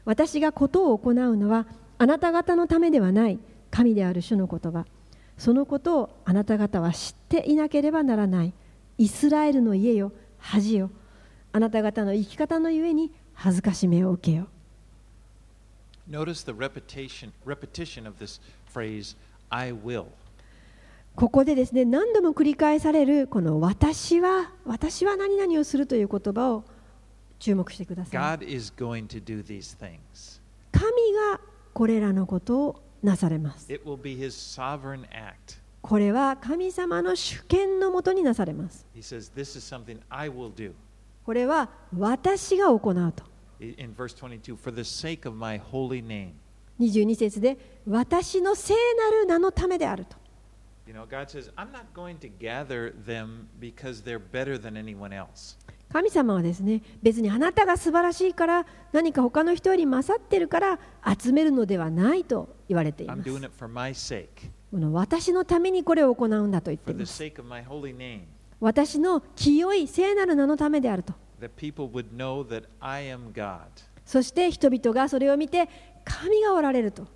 私がことを行うのはあなた方のためではない。神である主の言葉。そのことをあなた方は知っていなければならない。イスラエルの家よ恥よ。あなた方の生き方のゆえに恥ずかしめを受けよ Notice the repetition, repetition of this phrase, I will. ここでですね何度も繰り返されるこの私は私は何々をするという言葉を注目してください God is going to do these things. 神がこれらのことをなされます It will be His sovereign act. これは神様の主権のもとになされます He says, This is something I will do. これは私が行うと。22節で私の聖なる名のためであると。神様はですね、別にあなたが素晴らしいから、何か他の人より勝ってるから集めるのではないと言われています。この私のためにこれを行うんだと言って。私の清い聖なる名のためであると.そして人々がそれを見て神がおられると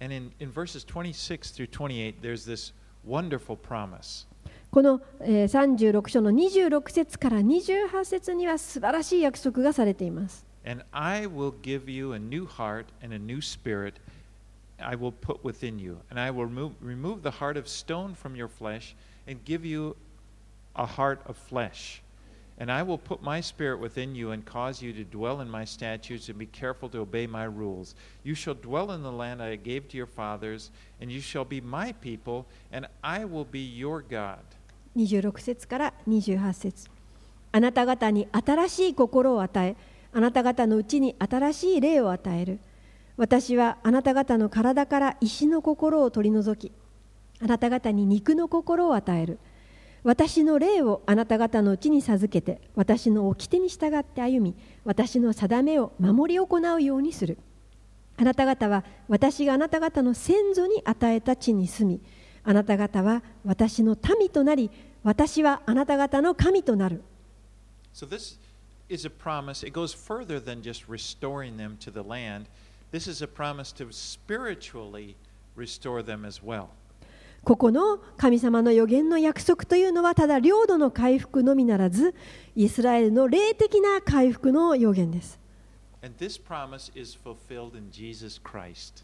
And in, in verses 26 through 28, there's this wonderful promise. この、えー36章の26節から28節には素晴らしい約束がされています And I will give you a new heart and a new spirit I will put within you. And I will remove, remove the heart of stone from your flesh and give you a heart of flesh. And I will put my spirit within you and cause you to dwell in my statutes and be careful to obey my rules. You shall dwell in the land I gave to your fathers, and you shall be my people, and I will be your God. 26節から28節あなた方に新しい心を与えあなた方のうちに新しい霊を与える私はあなた方の体から石の心を取り除きあなた方に肉の心を与える 私の霊をあなた方のうちに授けて私の掟に従って歩み私の定めを守り行うようにするあなた方は私があなた方の先祖に与えた地に住みあなた方は私の民となり私はあなた方の神となる So this is a promise. It goes further than just restoring them to the land. This is a promise to spiritually restore them as well. ここの神様の予言の約束というのはただ領土の回復のみならずイスラエルの霊的な回復の予言です.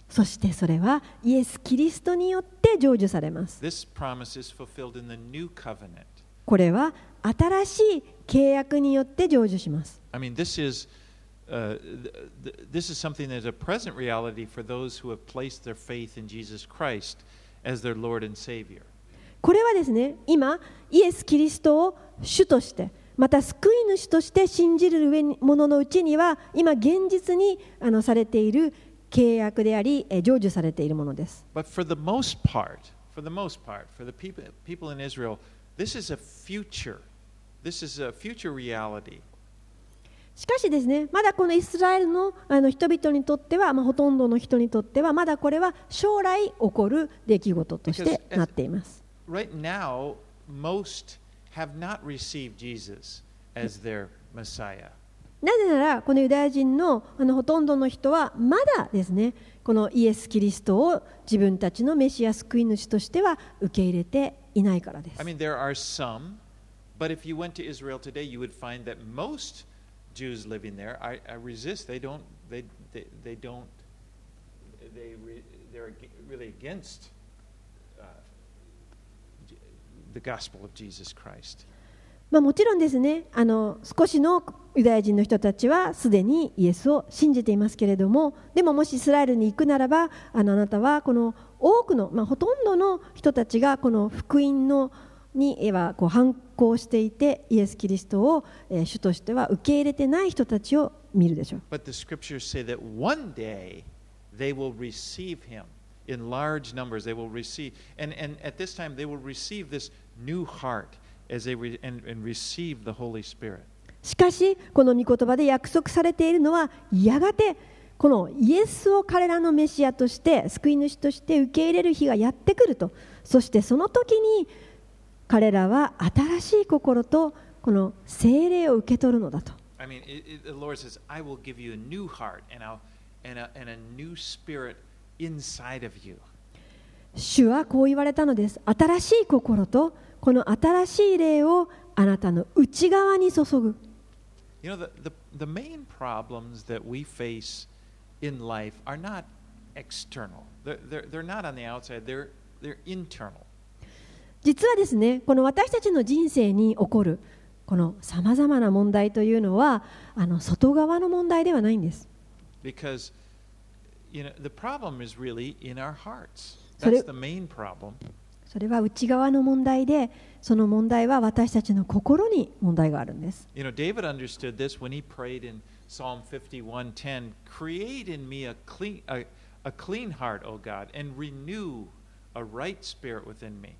そしてそれはイエス・キリストによって成就されます.これは新しい契約によって成就します I mean, this is uh, th- th- this is something that is a present reality for those who have placed their faith in Jesus Christ これはですね、今、イエス・キリストを主として、また救い主として信じる者のうちには、今、現実にあのされている契約であり、成就されているものです。しかしですねまだこのイスラエルのあの人々にとっては、まあ、ほとんどの人にとってはまだこれは将来起こる出来事としてなっています Right now, most have not received Jesus as their Messiah. なぜならこのユダヤ人のあのほとんどの人はまだですねこのイエス・キリストを自分たちのメシア救い主としては受け入れていないからです I mean, there are some, but if you went to Israel today, you would find that most Jews living there, I, I resist. They don't. They they, they don't. They re, they're really against uh, the gospel of Jesus Christ. まあ、もちろんですねあの少しのユダヤ人の人たちはすでにイエスを信じていますけれどもでももしイスラエルに行くならばあのあなたはこの多くの、まあ、ほとんどの人たちがこの福音のにはこう反抗していてイエス・キリストを、えー主としては受け入れてない人たちを見るでしょう But the scriptures say that one day they will receive him in large numbers. They will receive, and, and at this time they will receive this new heart as they re, and, and receive the Holy Spirit. しかしこの御言葉で約束されているのはやがてこのイエスを彼らのメシアとして救い主として受け入れる日がやってくるとそしてその時に彼らは新しい心とこの精霊を受け取るのだと I mean, it, it, the Lord says, I will give you a new heart and, I'll, and, a, and a new spirit inside of you. 主はこう言われたのです新しい心とこの新しい霊をあなたの内側に注ぐ You know, the, the, the main problems that we face in life are not external, they're, they're, they're not on the outside, they're, they're internal. 実はですねこの私たちの人生に起こるこのさまざまな問題というのはあの外側の問題ではないんです Because you know, the problem is really in our hearts. それ- That's the main problem. それは内側の問題でその問題は私たちの心に問題があるんです You know, David understood this when he prayed in Psalm 51:10, "Create in me a clean a, a clean heart, O God, and renew a right spirit within me."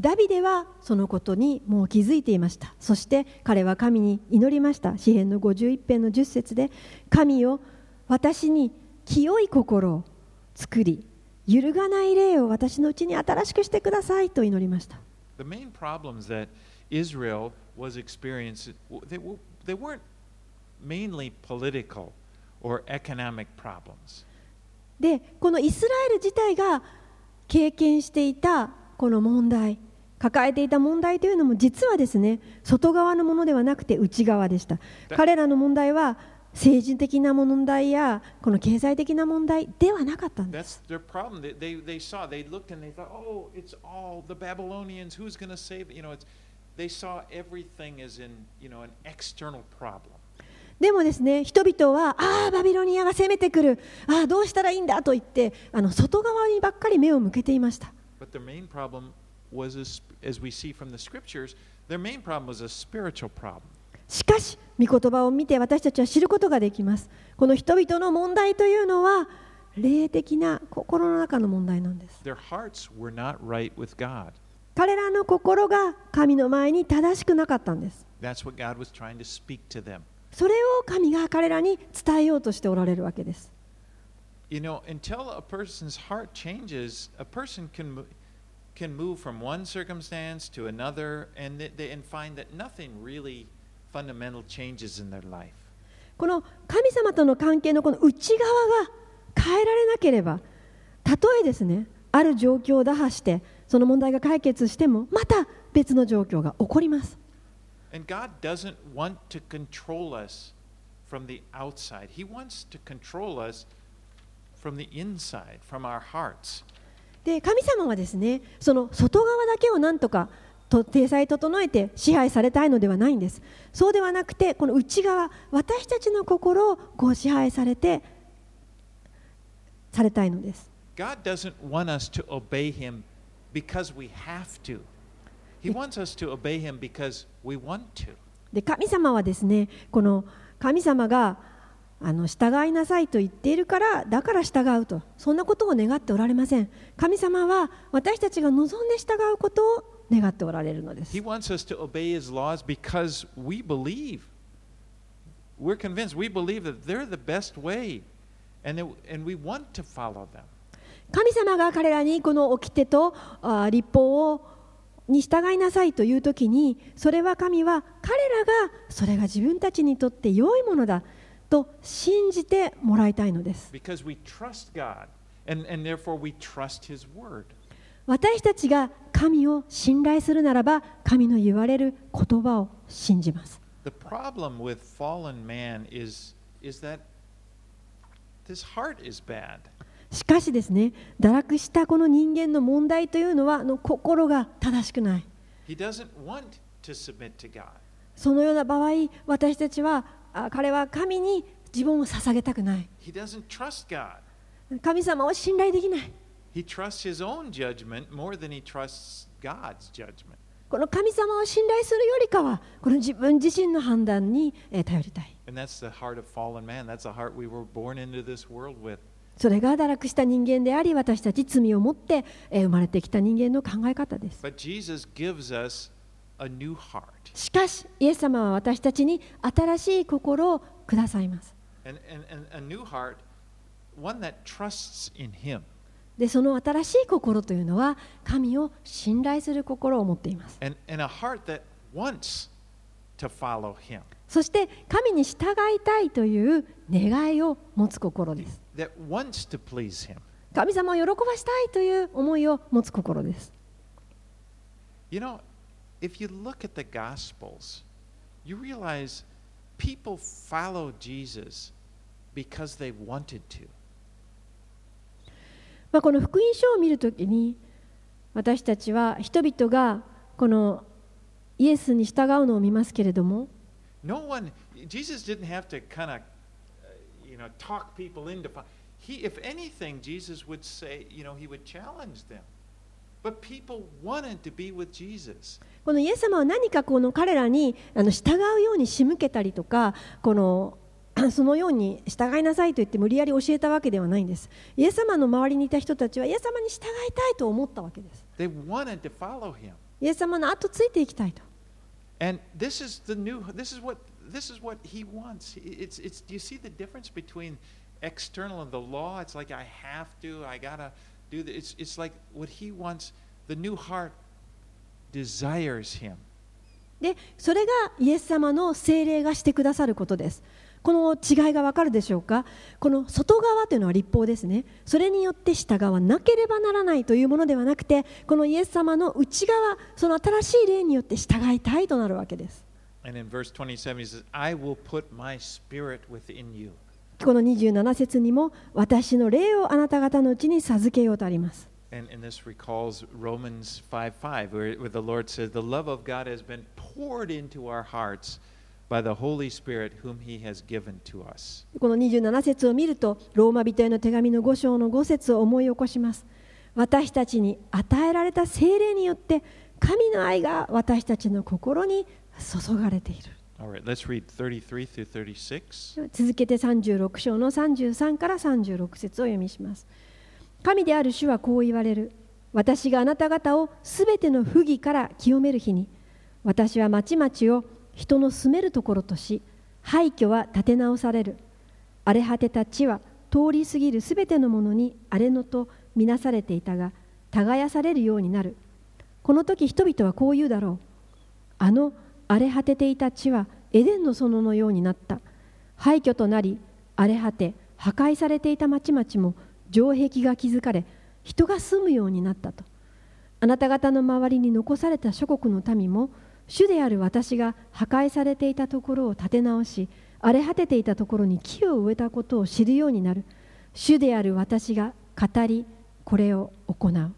ダビデはそのことにもう気づいていました。そして彼は神に祈りました。詩篇の51編の10節で神よ私に清い心を作り揺るがない霊を私のうちに新しくしてくださいと祈りました。The main problems that Israel was experiencing they, they weren't mainly political or economic problems. でこのイスラエル自体が経験していた庫の問題抱えていた問題というのも実はですね外側のものではなくて内側でした。彼らの問題は政治的な問題やこの経済的な問題ではなかったんです。でもですね人々は、ああ、バビロニアが攻めてくる、ああ、どうしたらいいんだと言って、あの外側にばっかり目を向けていました。But their main problem was, a, as we see from the scriptures, their main problem was a spiritual problem. しかし、御言葉を見て私たちは知ることができます。この人々の問題というのは、霊的な心の中の問題なんです。Their hearts were not right with God. 彼らの心が神の前に正しくなかったんです。That's what God was trying to speak to them. それを神が彼らに伝えようとしておられるわけです。You know, until a person's heart changes, a person can can move from one circumstance to another, and they, they, and find that nothing really fundamental changes in their life. この神様との関係のこの内側が変えられなければ、たとえですね、ある状況を打破して、その問題が解決しても、また別の状況が起こります。And God doesn't want to control us from the outside. He wants to control us from the inside, from our hearts. で神様はですねその外側だけをなんとかと体裁整えて支配されたいのではないんですそうではなくてこの内側私たちの心をこう支配されてされたいのです God doesn't want us to obey Him because we have to. He wants us to obey Him because we want to. で神様はですねこの神様があの従いなさいと言っているからだから従うとそんなことを願っておられません神様は私たちが望んで従うことを願っておられるのです He wants us to obey His laws because we believe. We're convinced. We believe that they're the best way, and, it, and we want to follow them. 神様が彼らにこの掟とあ立法をに従いなさいという時にそれは神は彼らがそれが自分たちにとって良いものだと信じてもらいたいのです。私たちが神を信頼するならば、神の言われる言葉を信じます。しかしですね、堕落したこの人間の問題というのは、の心が正しくない。そのような場合、私たちは彼は神に自分を捧げたくない。神様は信頼できない。この神様を信頼するよりかは、この自分自身の判断に頼りたい。それが堕落した人間であり、私たち罪を持って生まれてきた人間の考え方です。しかし、イエス様は私たちに新しい心をくださいます。で、その新しい心というのは、神を信頼する心を持っています。そして、神に従いたいという願いを持つ心です。神様を喜ばしたいという思いを持つ心です。if you look at the Gospels, you realize people follow Jesus because they wanted to. まあ、この福音書を見るときに私たちは人々がこのイエスに従うのを見ますけれども No one, Jesus didn't have to kind of, you know, talk people into. fo- He, if anything, Jesus would say, you know, he would challenge them. このイエス様は何かこの彼らに従うように仕向けたりとかこの そのように従いなさいと言って無理やり教えたわけではないんです。イエス様の周りにいた人たちはイエス様に従いたいと思ったわけです。イエス様の後ついていきたいと。Do this. It's it's like what he wants. The new heart desires him. でそれがイエス様の精霊がしてくださることですこの違いがわかるでしょうか？この外側というのは立法ですねそれによって従わなければならないというものではなくてこのイエス様の内側その新しい霊によって従いたいとなるわけです And in verse 27, he says, "I will put my spirit within you." この27節にも、私の霊をあなた方のうちに授けようとあります。この27節を見ると、ローマ人への手紙の5章の5節を思い起こします。私たちに与えられた聖霊によって、神の愛が私たちの心に注がれている。続けて36章の33から36節を読みします。神である主はこう言われる。私があなた方をすべての不義から清める日に。私は町々を人の住めるところとし廃墟は建て直される。荒れ果てた地は通り過ぎるすべてのものに荒れ野とみなされていたが耕されるようになる。この時人々はこう言うだろう。あの荒れ果てていた地はエデンの園のようになった。廃墟となり荒れ果て破壊されていた町々も城壁が築かれ人が住むようになったと。あなた方の周りに残された諸国の民も主である私が破壊されていたところを建て直し荒れ果てていたところに木を植えたことを知るようになる。主である私が語りこれを行う。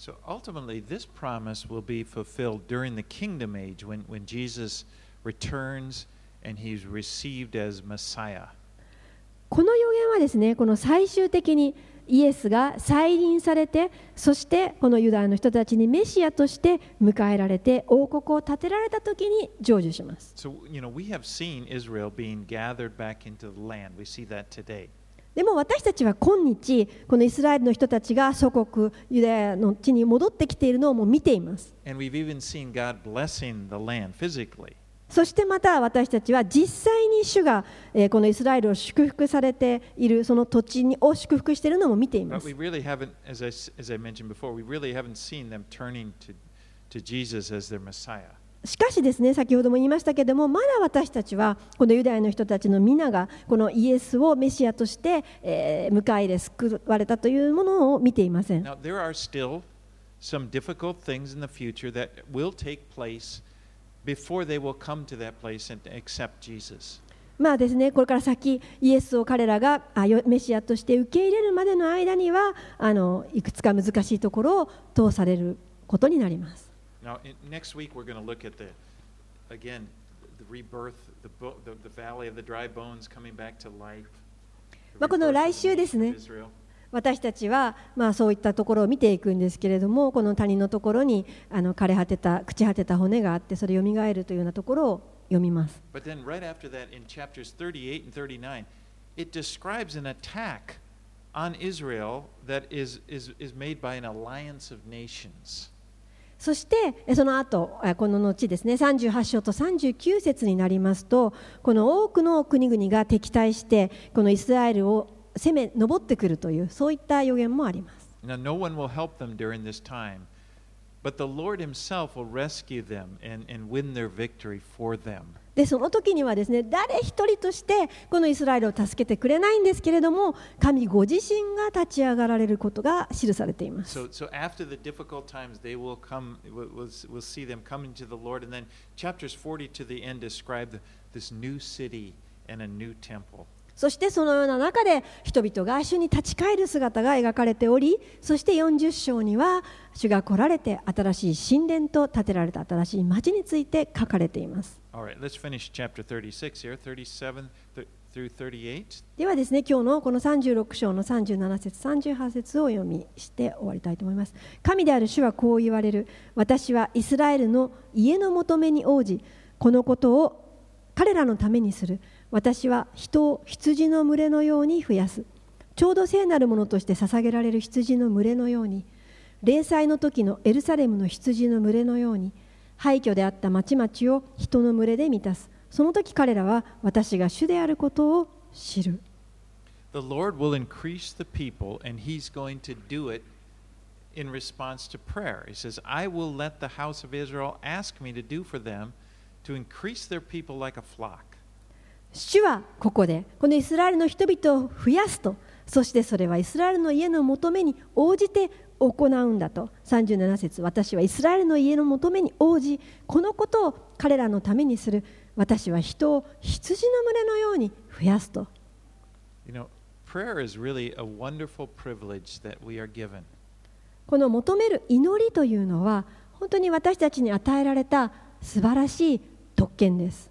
So ultimately, this promise will be fulfilled during the kingdom age when, when Jesus returns and he's received as Messiah. この予言はですねこの最終的にイエスが再臨されてそしてこのユダヤの人たちにメシアとして迎えられて王国を建てられた時に成就します So, you know, we have seen Israel being gathered back into the land. We see that today. でも私たちは今日このイスラエルの人たちが祖国ユダヤの地に戻ってきているのをもう見ています.そしてまた私たちは実際に主が、えーこのイスラエルを祝福されているその土地にを祝福しているのも見ていますしかしですね、先ほども言いましたけれども、まだ私たちは、このユダヤの人たちの皆が、このイエスをメシアとして、えー、迎え入れ、救われたというものを見ていません。まあですね、これから先、イエスを彼らがあメシアとして受け入れるまでの間には、あのいくつか難しいところを通されることになります。Now, in, next week, we're going to look at the, again, the rebirth, the, bo- the, the valley of the dry bones coming back to life. まあこの来週ですね.私たちは、まあ、そういったところを見ていくんですけれどもこの谷のところにあの枯れ果てた朽ち果てた骨があってそれよみがえるというようなところを読みます But then, right after that, in chapters 38 and 39, it describes an attack on Israel that is, is, is made by an alliance of nations. そしてその後この後ですね38章と39節になりますとこの多くの国々が敵対してこのイスラエルを攻め上ってくるというそういった予言もあります Now, no one will help them during this time, but the Lord Himself will rescue them and, and win their victory for them. でその時にはですね誰一人としてこのイスラエルを助けてくれないんですけれども神ご自身が立ち上がられることが記されています。そしてそのような中で人々が主に立ち返る姿が描かれておりそして40章には主が来られて新しい神殿と建てられた新しい町について書かれています。Right, let's finish chapter 36 here, 37 th- through 38. ではですね今日のこの36章の37節38節をお読みして終わりたいと思います。神である主はこう言われる。私はイスラエルの家の求めに応じこのことを彼らのためにする私は人を羊の群れのように増やすちょうど聖なるものとして捧げられる羊の群れのように霊祭の時のエルサレムの羊の群れのように廃墟であった町々を人の群れで満たすその時彼らは私が主であることを知る The Lord will increase the people, and He's going to do it in response to prayer. He says, I will let the house of Israel ask me to do for them to increase their people like a flock. 主はここでこのイスラエルの人々を増やすと。そしてそれはイスラエルの家の求めに応じて行うんだと。37節私はイスラエルの家の求めに応じこのことを彼らのためにする。私は人を羊の群れのように増やすと。You know, prayer is really a wonderful privilege that we are given. この求める祈りというのは本当に私たちに与えられた素晴らしい特権です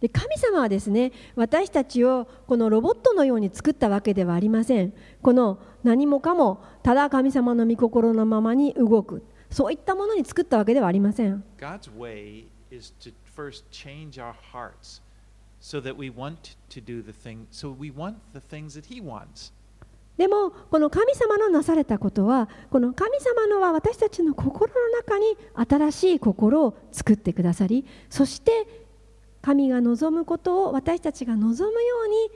で神様はですね私たちをこのロボットのように作ったわけではありません。この何もかもただ神様の御心のままに動くそういったものに作ったわけではありません。God's way is to first change our hearts so that we want to do the thing so we want the things that he wants. でもこの神様のなされたことはこの神様のは私たちの心の中に新しい心を作ってくださりそして神が望むことを私たちが望むように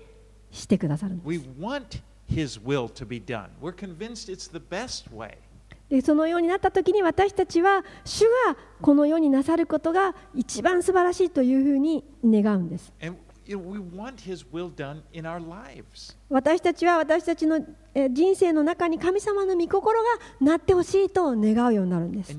してくださるんです.でそのようになった時に私たちは主がこの世になさることが一番素晴らしいというふうに願うんです.私たちは私たちのえー人生の中に神様の御心がなってほしいと願うようになるんです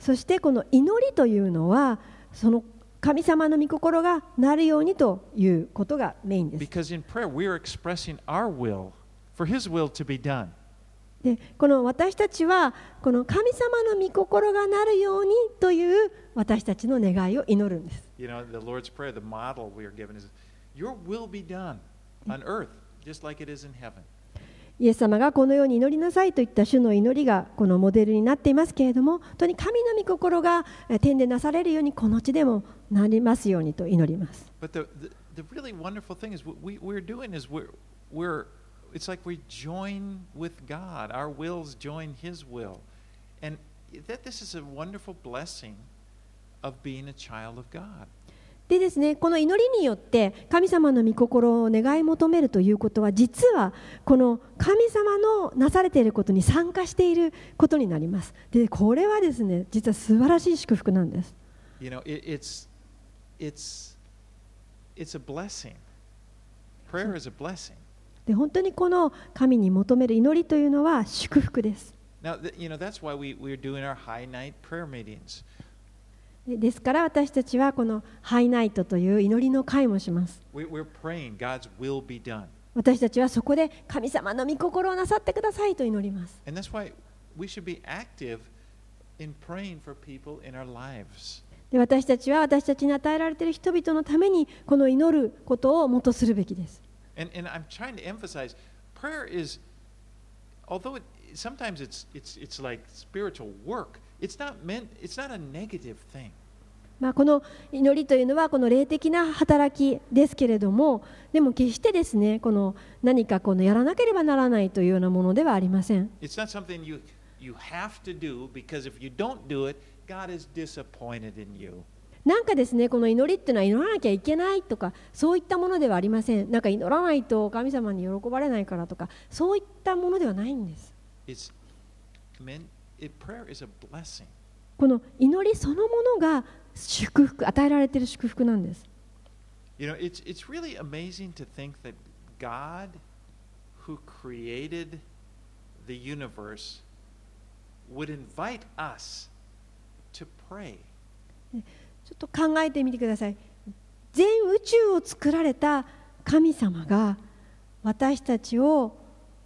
そしてこの祈りというのはその神様の御心がなるようにということがメインです Because in prayer, we are expressing our will for His will to be done. でこの私たちはこの神様の御心がなるようにという私たちの願いを祈るんです You know, the Lord's Prayer, the model we are given is Your will be done on earth, just like it is in heaven. イエス様がこのように祈りなさいといった主の祈りがこのモデルになっていますけれども本当に神の御心がえ天でなされるようにこの地でもなりますようにと祈ります But the, the, the really wonderful thing is what we, we're doing is we're, we're, it's like we join with God. Our wills join His will. And that this is a wonderful blessing of being a child of God. でですね、この祈りによって神様の御心を願い求めるということは実はこの神様のなされていることに参加していることになりますでこれはですね実は素晴らしい祝福なんです you know, it's, it's, it's a blessing. Prayer is a blessing. で本当にこの神に求める祈りというのは祝福です Now, you know, that's why we, we're doing our high night prayer meetings ですから私たちはこのハイナイトという祈りの会もします。私たちはそこで神様の御心をなさってくださいと祈ります。で私たちは私たちに与えられている人々のためにこの祈ることをもとするべきです。It's not meant, it's not a negative thing. まあ、この祈りというのはこの霊的な働きですけれどもでも決してですねこの何かこのやらなければならないというようなものではありません It's not something you, you have to do because if you don't do it, God is disappointed in you. なんかですねこの祈りっていうのは祈らなきゃいけないとかそういったものではありませんなんか祈らないと神様に喜ばれないからとかそういったものではないんです It's meant, この祈りそのものが祝福与えられている祝福なんです You know, it's, it's really amazing to think that God, who created the universe, would invite us to pray. ちょっと考えてみてください全宇宙を作られた神様が私たちを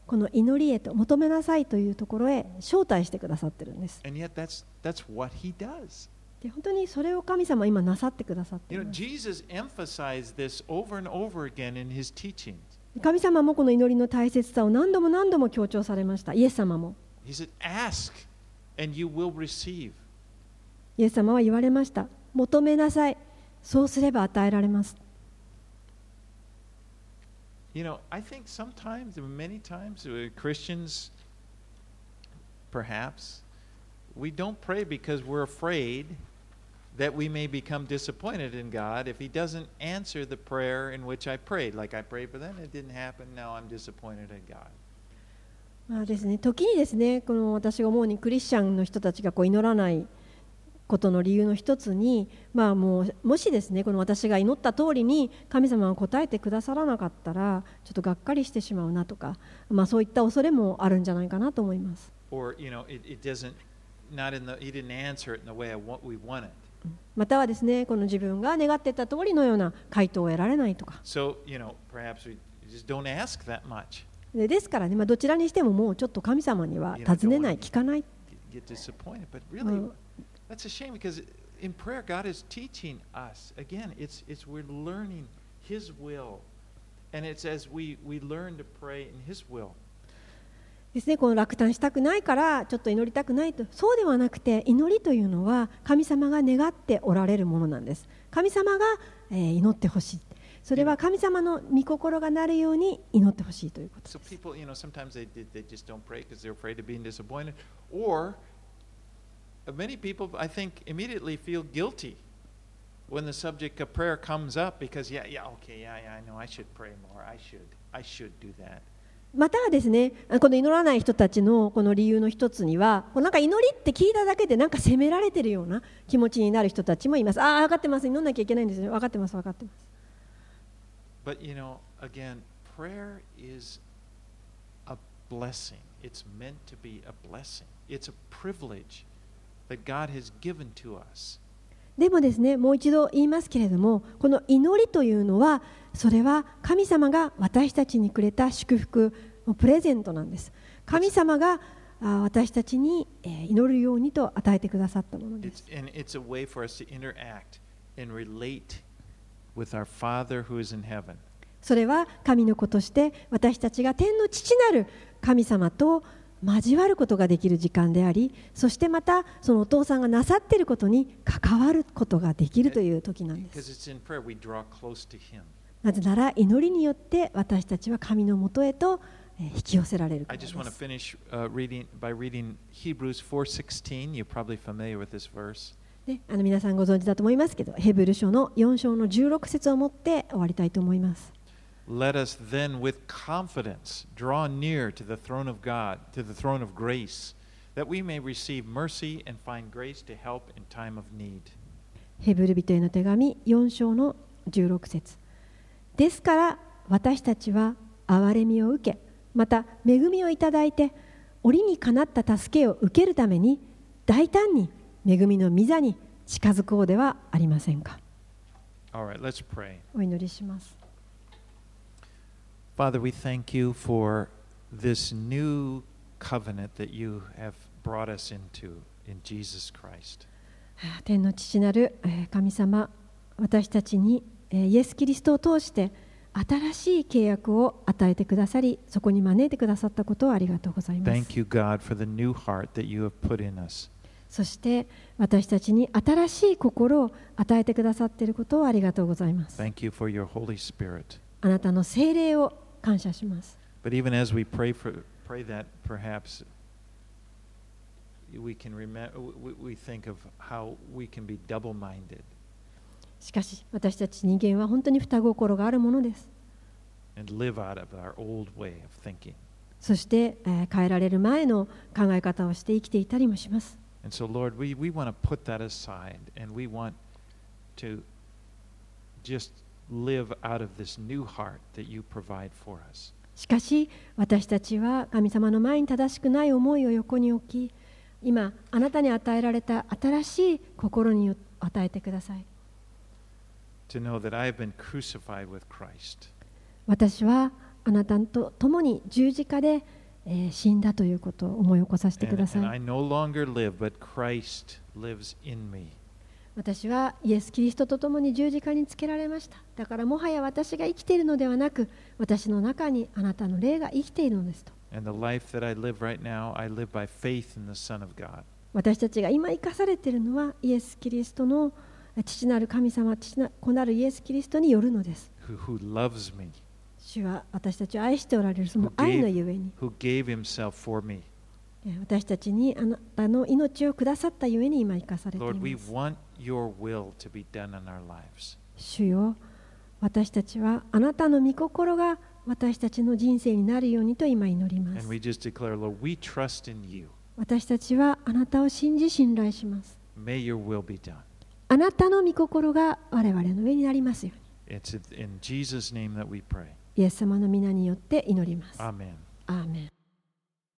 この祈りへと求めなさいというところへ招待してくださってるんです。That's, that's. で本当にそれを神様は今なさってくださっています.神様もこの祈りの大切さを何度も何度も強調されました。イエス様も。Said, Ask. イエス様は言われました。求めなさい。そうすれば与えられます You know, I think sometimes, many times, uh, Christians, perhaps, we don't pray because we're afraid that we may become disappointed in God if He doesn't answer the prayer in which I prayed. Like I prayed for them, it didn't happen, now I'm disappointed in God. まあですね、時にですねこの私が思うにクリスチャンの人たちがこう祈らない ことの理由の一つに、まあ、もうもしですねこの私が祈った通りに神様が答えてくださらなかったらちょっとがっかりしてしまうなとか、まあ、そういった恐れもあるんじゃないかなと思います。Or, you know, it, it doesn't, not in the, He didn't answer it in the way I want, we want it. またはですねこの自分が願っていた通りのような回答を得られないとか So, you know, perhaps we just don't ask that much. でですからね、まあ、どちらにしてももうちょっと神様には尋ねない聞かない Get disappointed. But really, Well- that's a shame because in prayer, God is teaching us. Again, it's, it's we're learning His will. And it's as we, we learn to pray in His will. ですねこの落胆したくないからちょっと祈りたくないとそうではなくて祈りというのは神様が願っておられるものなんです神様が、えー祈ってほしいそれは神様の御心がなるように祈ってほしいということ So people, you know, sometimes they, they, they just don't pray because they're afraid of being disappointed. Or many people, I think, immediately feel guilty when the subject of prayer comes up because, yeah, yeah, okay, yeah, yeah, I know I should pray more. I should, I should do that. またはですねこの祈らない人たちのこの理由の一つにはなんか祈りって聞いただけでなんか責められてるような気持ちになる人たちもいますああ分かってます祈んなきゃいけないんですよ分かってます分かってます But you know, again, prayer is a blessing. It's meant to be a blessing. It's a privilege that God has given to us. でもですねもう一度言いますけれどもこの祈りというのはそれは神様が私たちにくれた祝福のプレゼントなんです神様があ私たちにえー祈るようにと与えてくださったものです it's. それは神の子として私たちが天の父なる神様と交わることができる時間でありそしてまたそのお父さんがなさっていることに関わることができるという時なんです.なぜなら祈りによって私たちは神のもとへとえー引き寄せられるからです finish uh, reading by reading Hebrews 4:16. You're probably familiar with this verse. ね、あの皆さんご存知だと思いますけどヘブル書の4章の16節をもって終わりたいと思います Let us then with confidence draw near to the throne of God, to the throne of grace, that we may receive mercy and find grace to help in time of need. ヘブル人への手紙4章の16節ですから私たちは憐れみを受けまた恵みをいただいて折にかなった助けを受けるために大胆に恵みの御座に近づこうではありませんか right. お祈りします Father, we thank you for this new covenant that you have brought us into in Jesus Christ. 天の父なるえー神様私たちにえーイエス・キリストを通して新しい契約を与えてくださりそこに招いてくださったことをありがとうございます Thank you, God, for the new heart that you have put in us. そして私たちに新しい心を与えてくださっていることをありがとうございます Thank you for your Holy Spirit. あなたの聖霊を感謝します But even as we pray for pray that, perhaps we can remember. We, think of how we can be double-minded しかし私たち人間は本当に双心があるものです and live out of our old way of thinking. そして、えー変えられる前の考え方をして生きていたりもします And so, Lord, we, we want to put that aside and we want to just しかし私たちは神様の前に正しくない思いを横に置き今あなたに与えられた新しい心に与えてください。私はあなたと共に十字架で、えー、死んだということを思い起こさせてください、私はイエス・キリストと共に十字架につけられました。だからもはや私が生きているのではなく私の中にあなたの霊が生きているのですと。And the life that I live right now, I live by faith in the Son of God. 私たちが今生かされているのはイエス・キリストの父なる神様父な子なるイエス・キリストによるのです。Who, who loves me, 主は私たちを愛しておられるその愛のゆえに。who gave himself for me. えー私たちにあなたの命をくださったゆえに今生かされてい Lord, we ます want 主よ私たちはあなたの御心が私たちの人生になるようにと今祈ります。Declare, Lord, 私たちはあなたを信じ信頼します。あなたの御心が我々の上になりますように。イエス様の皆によって祈ります。アーメン。アーメン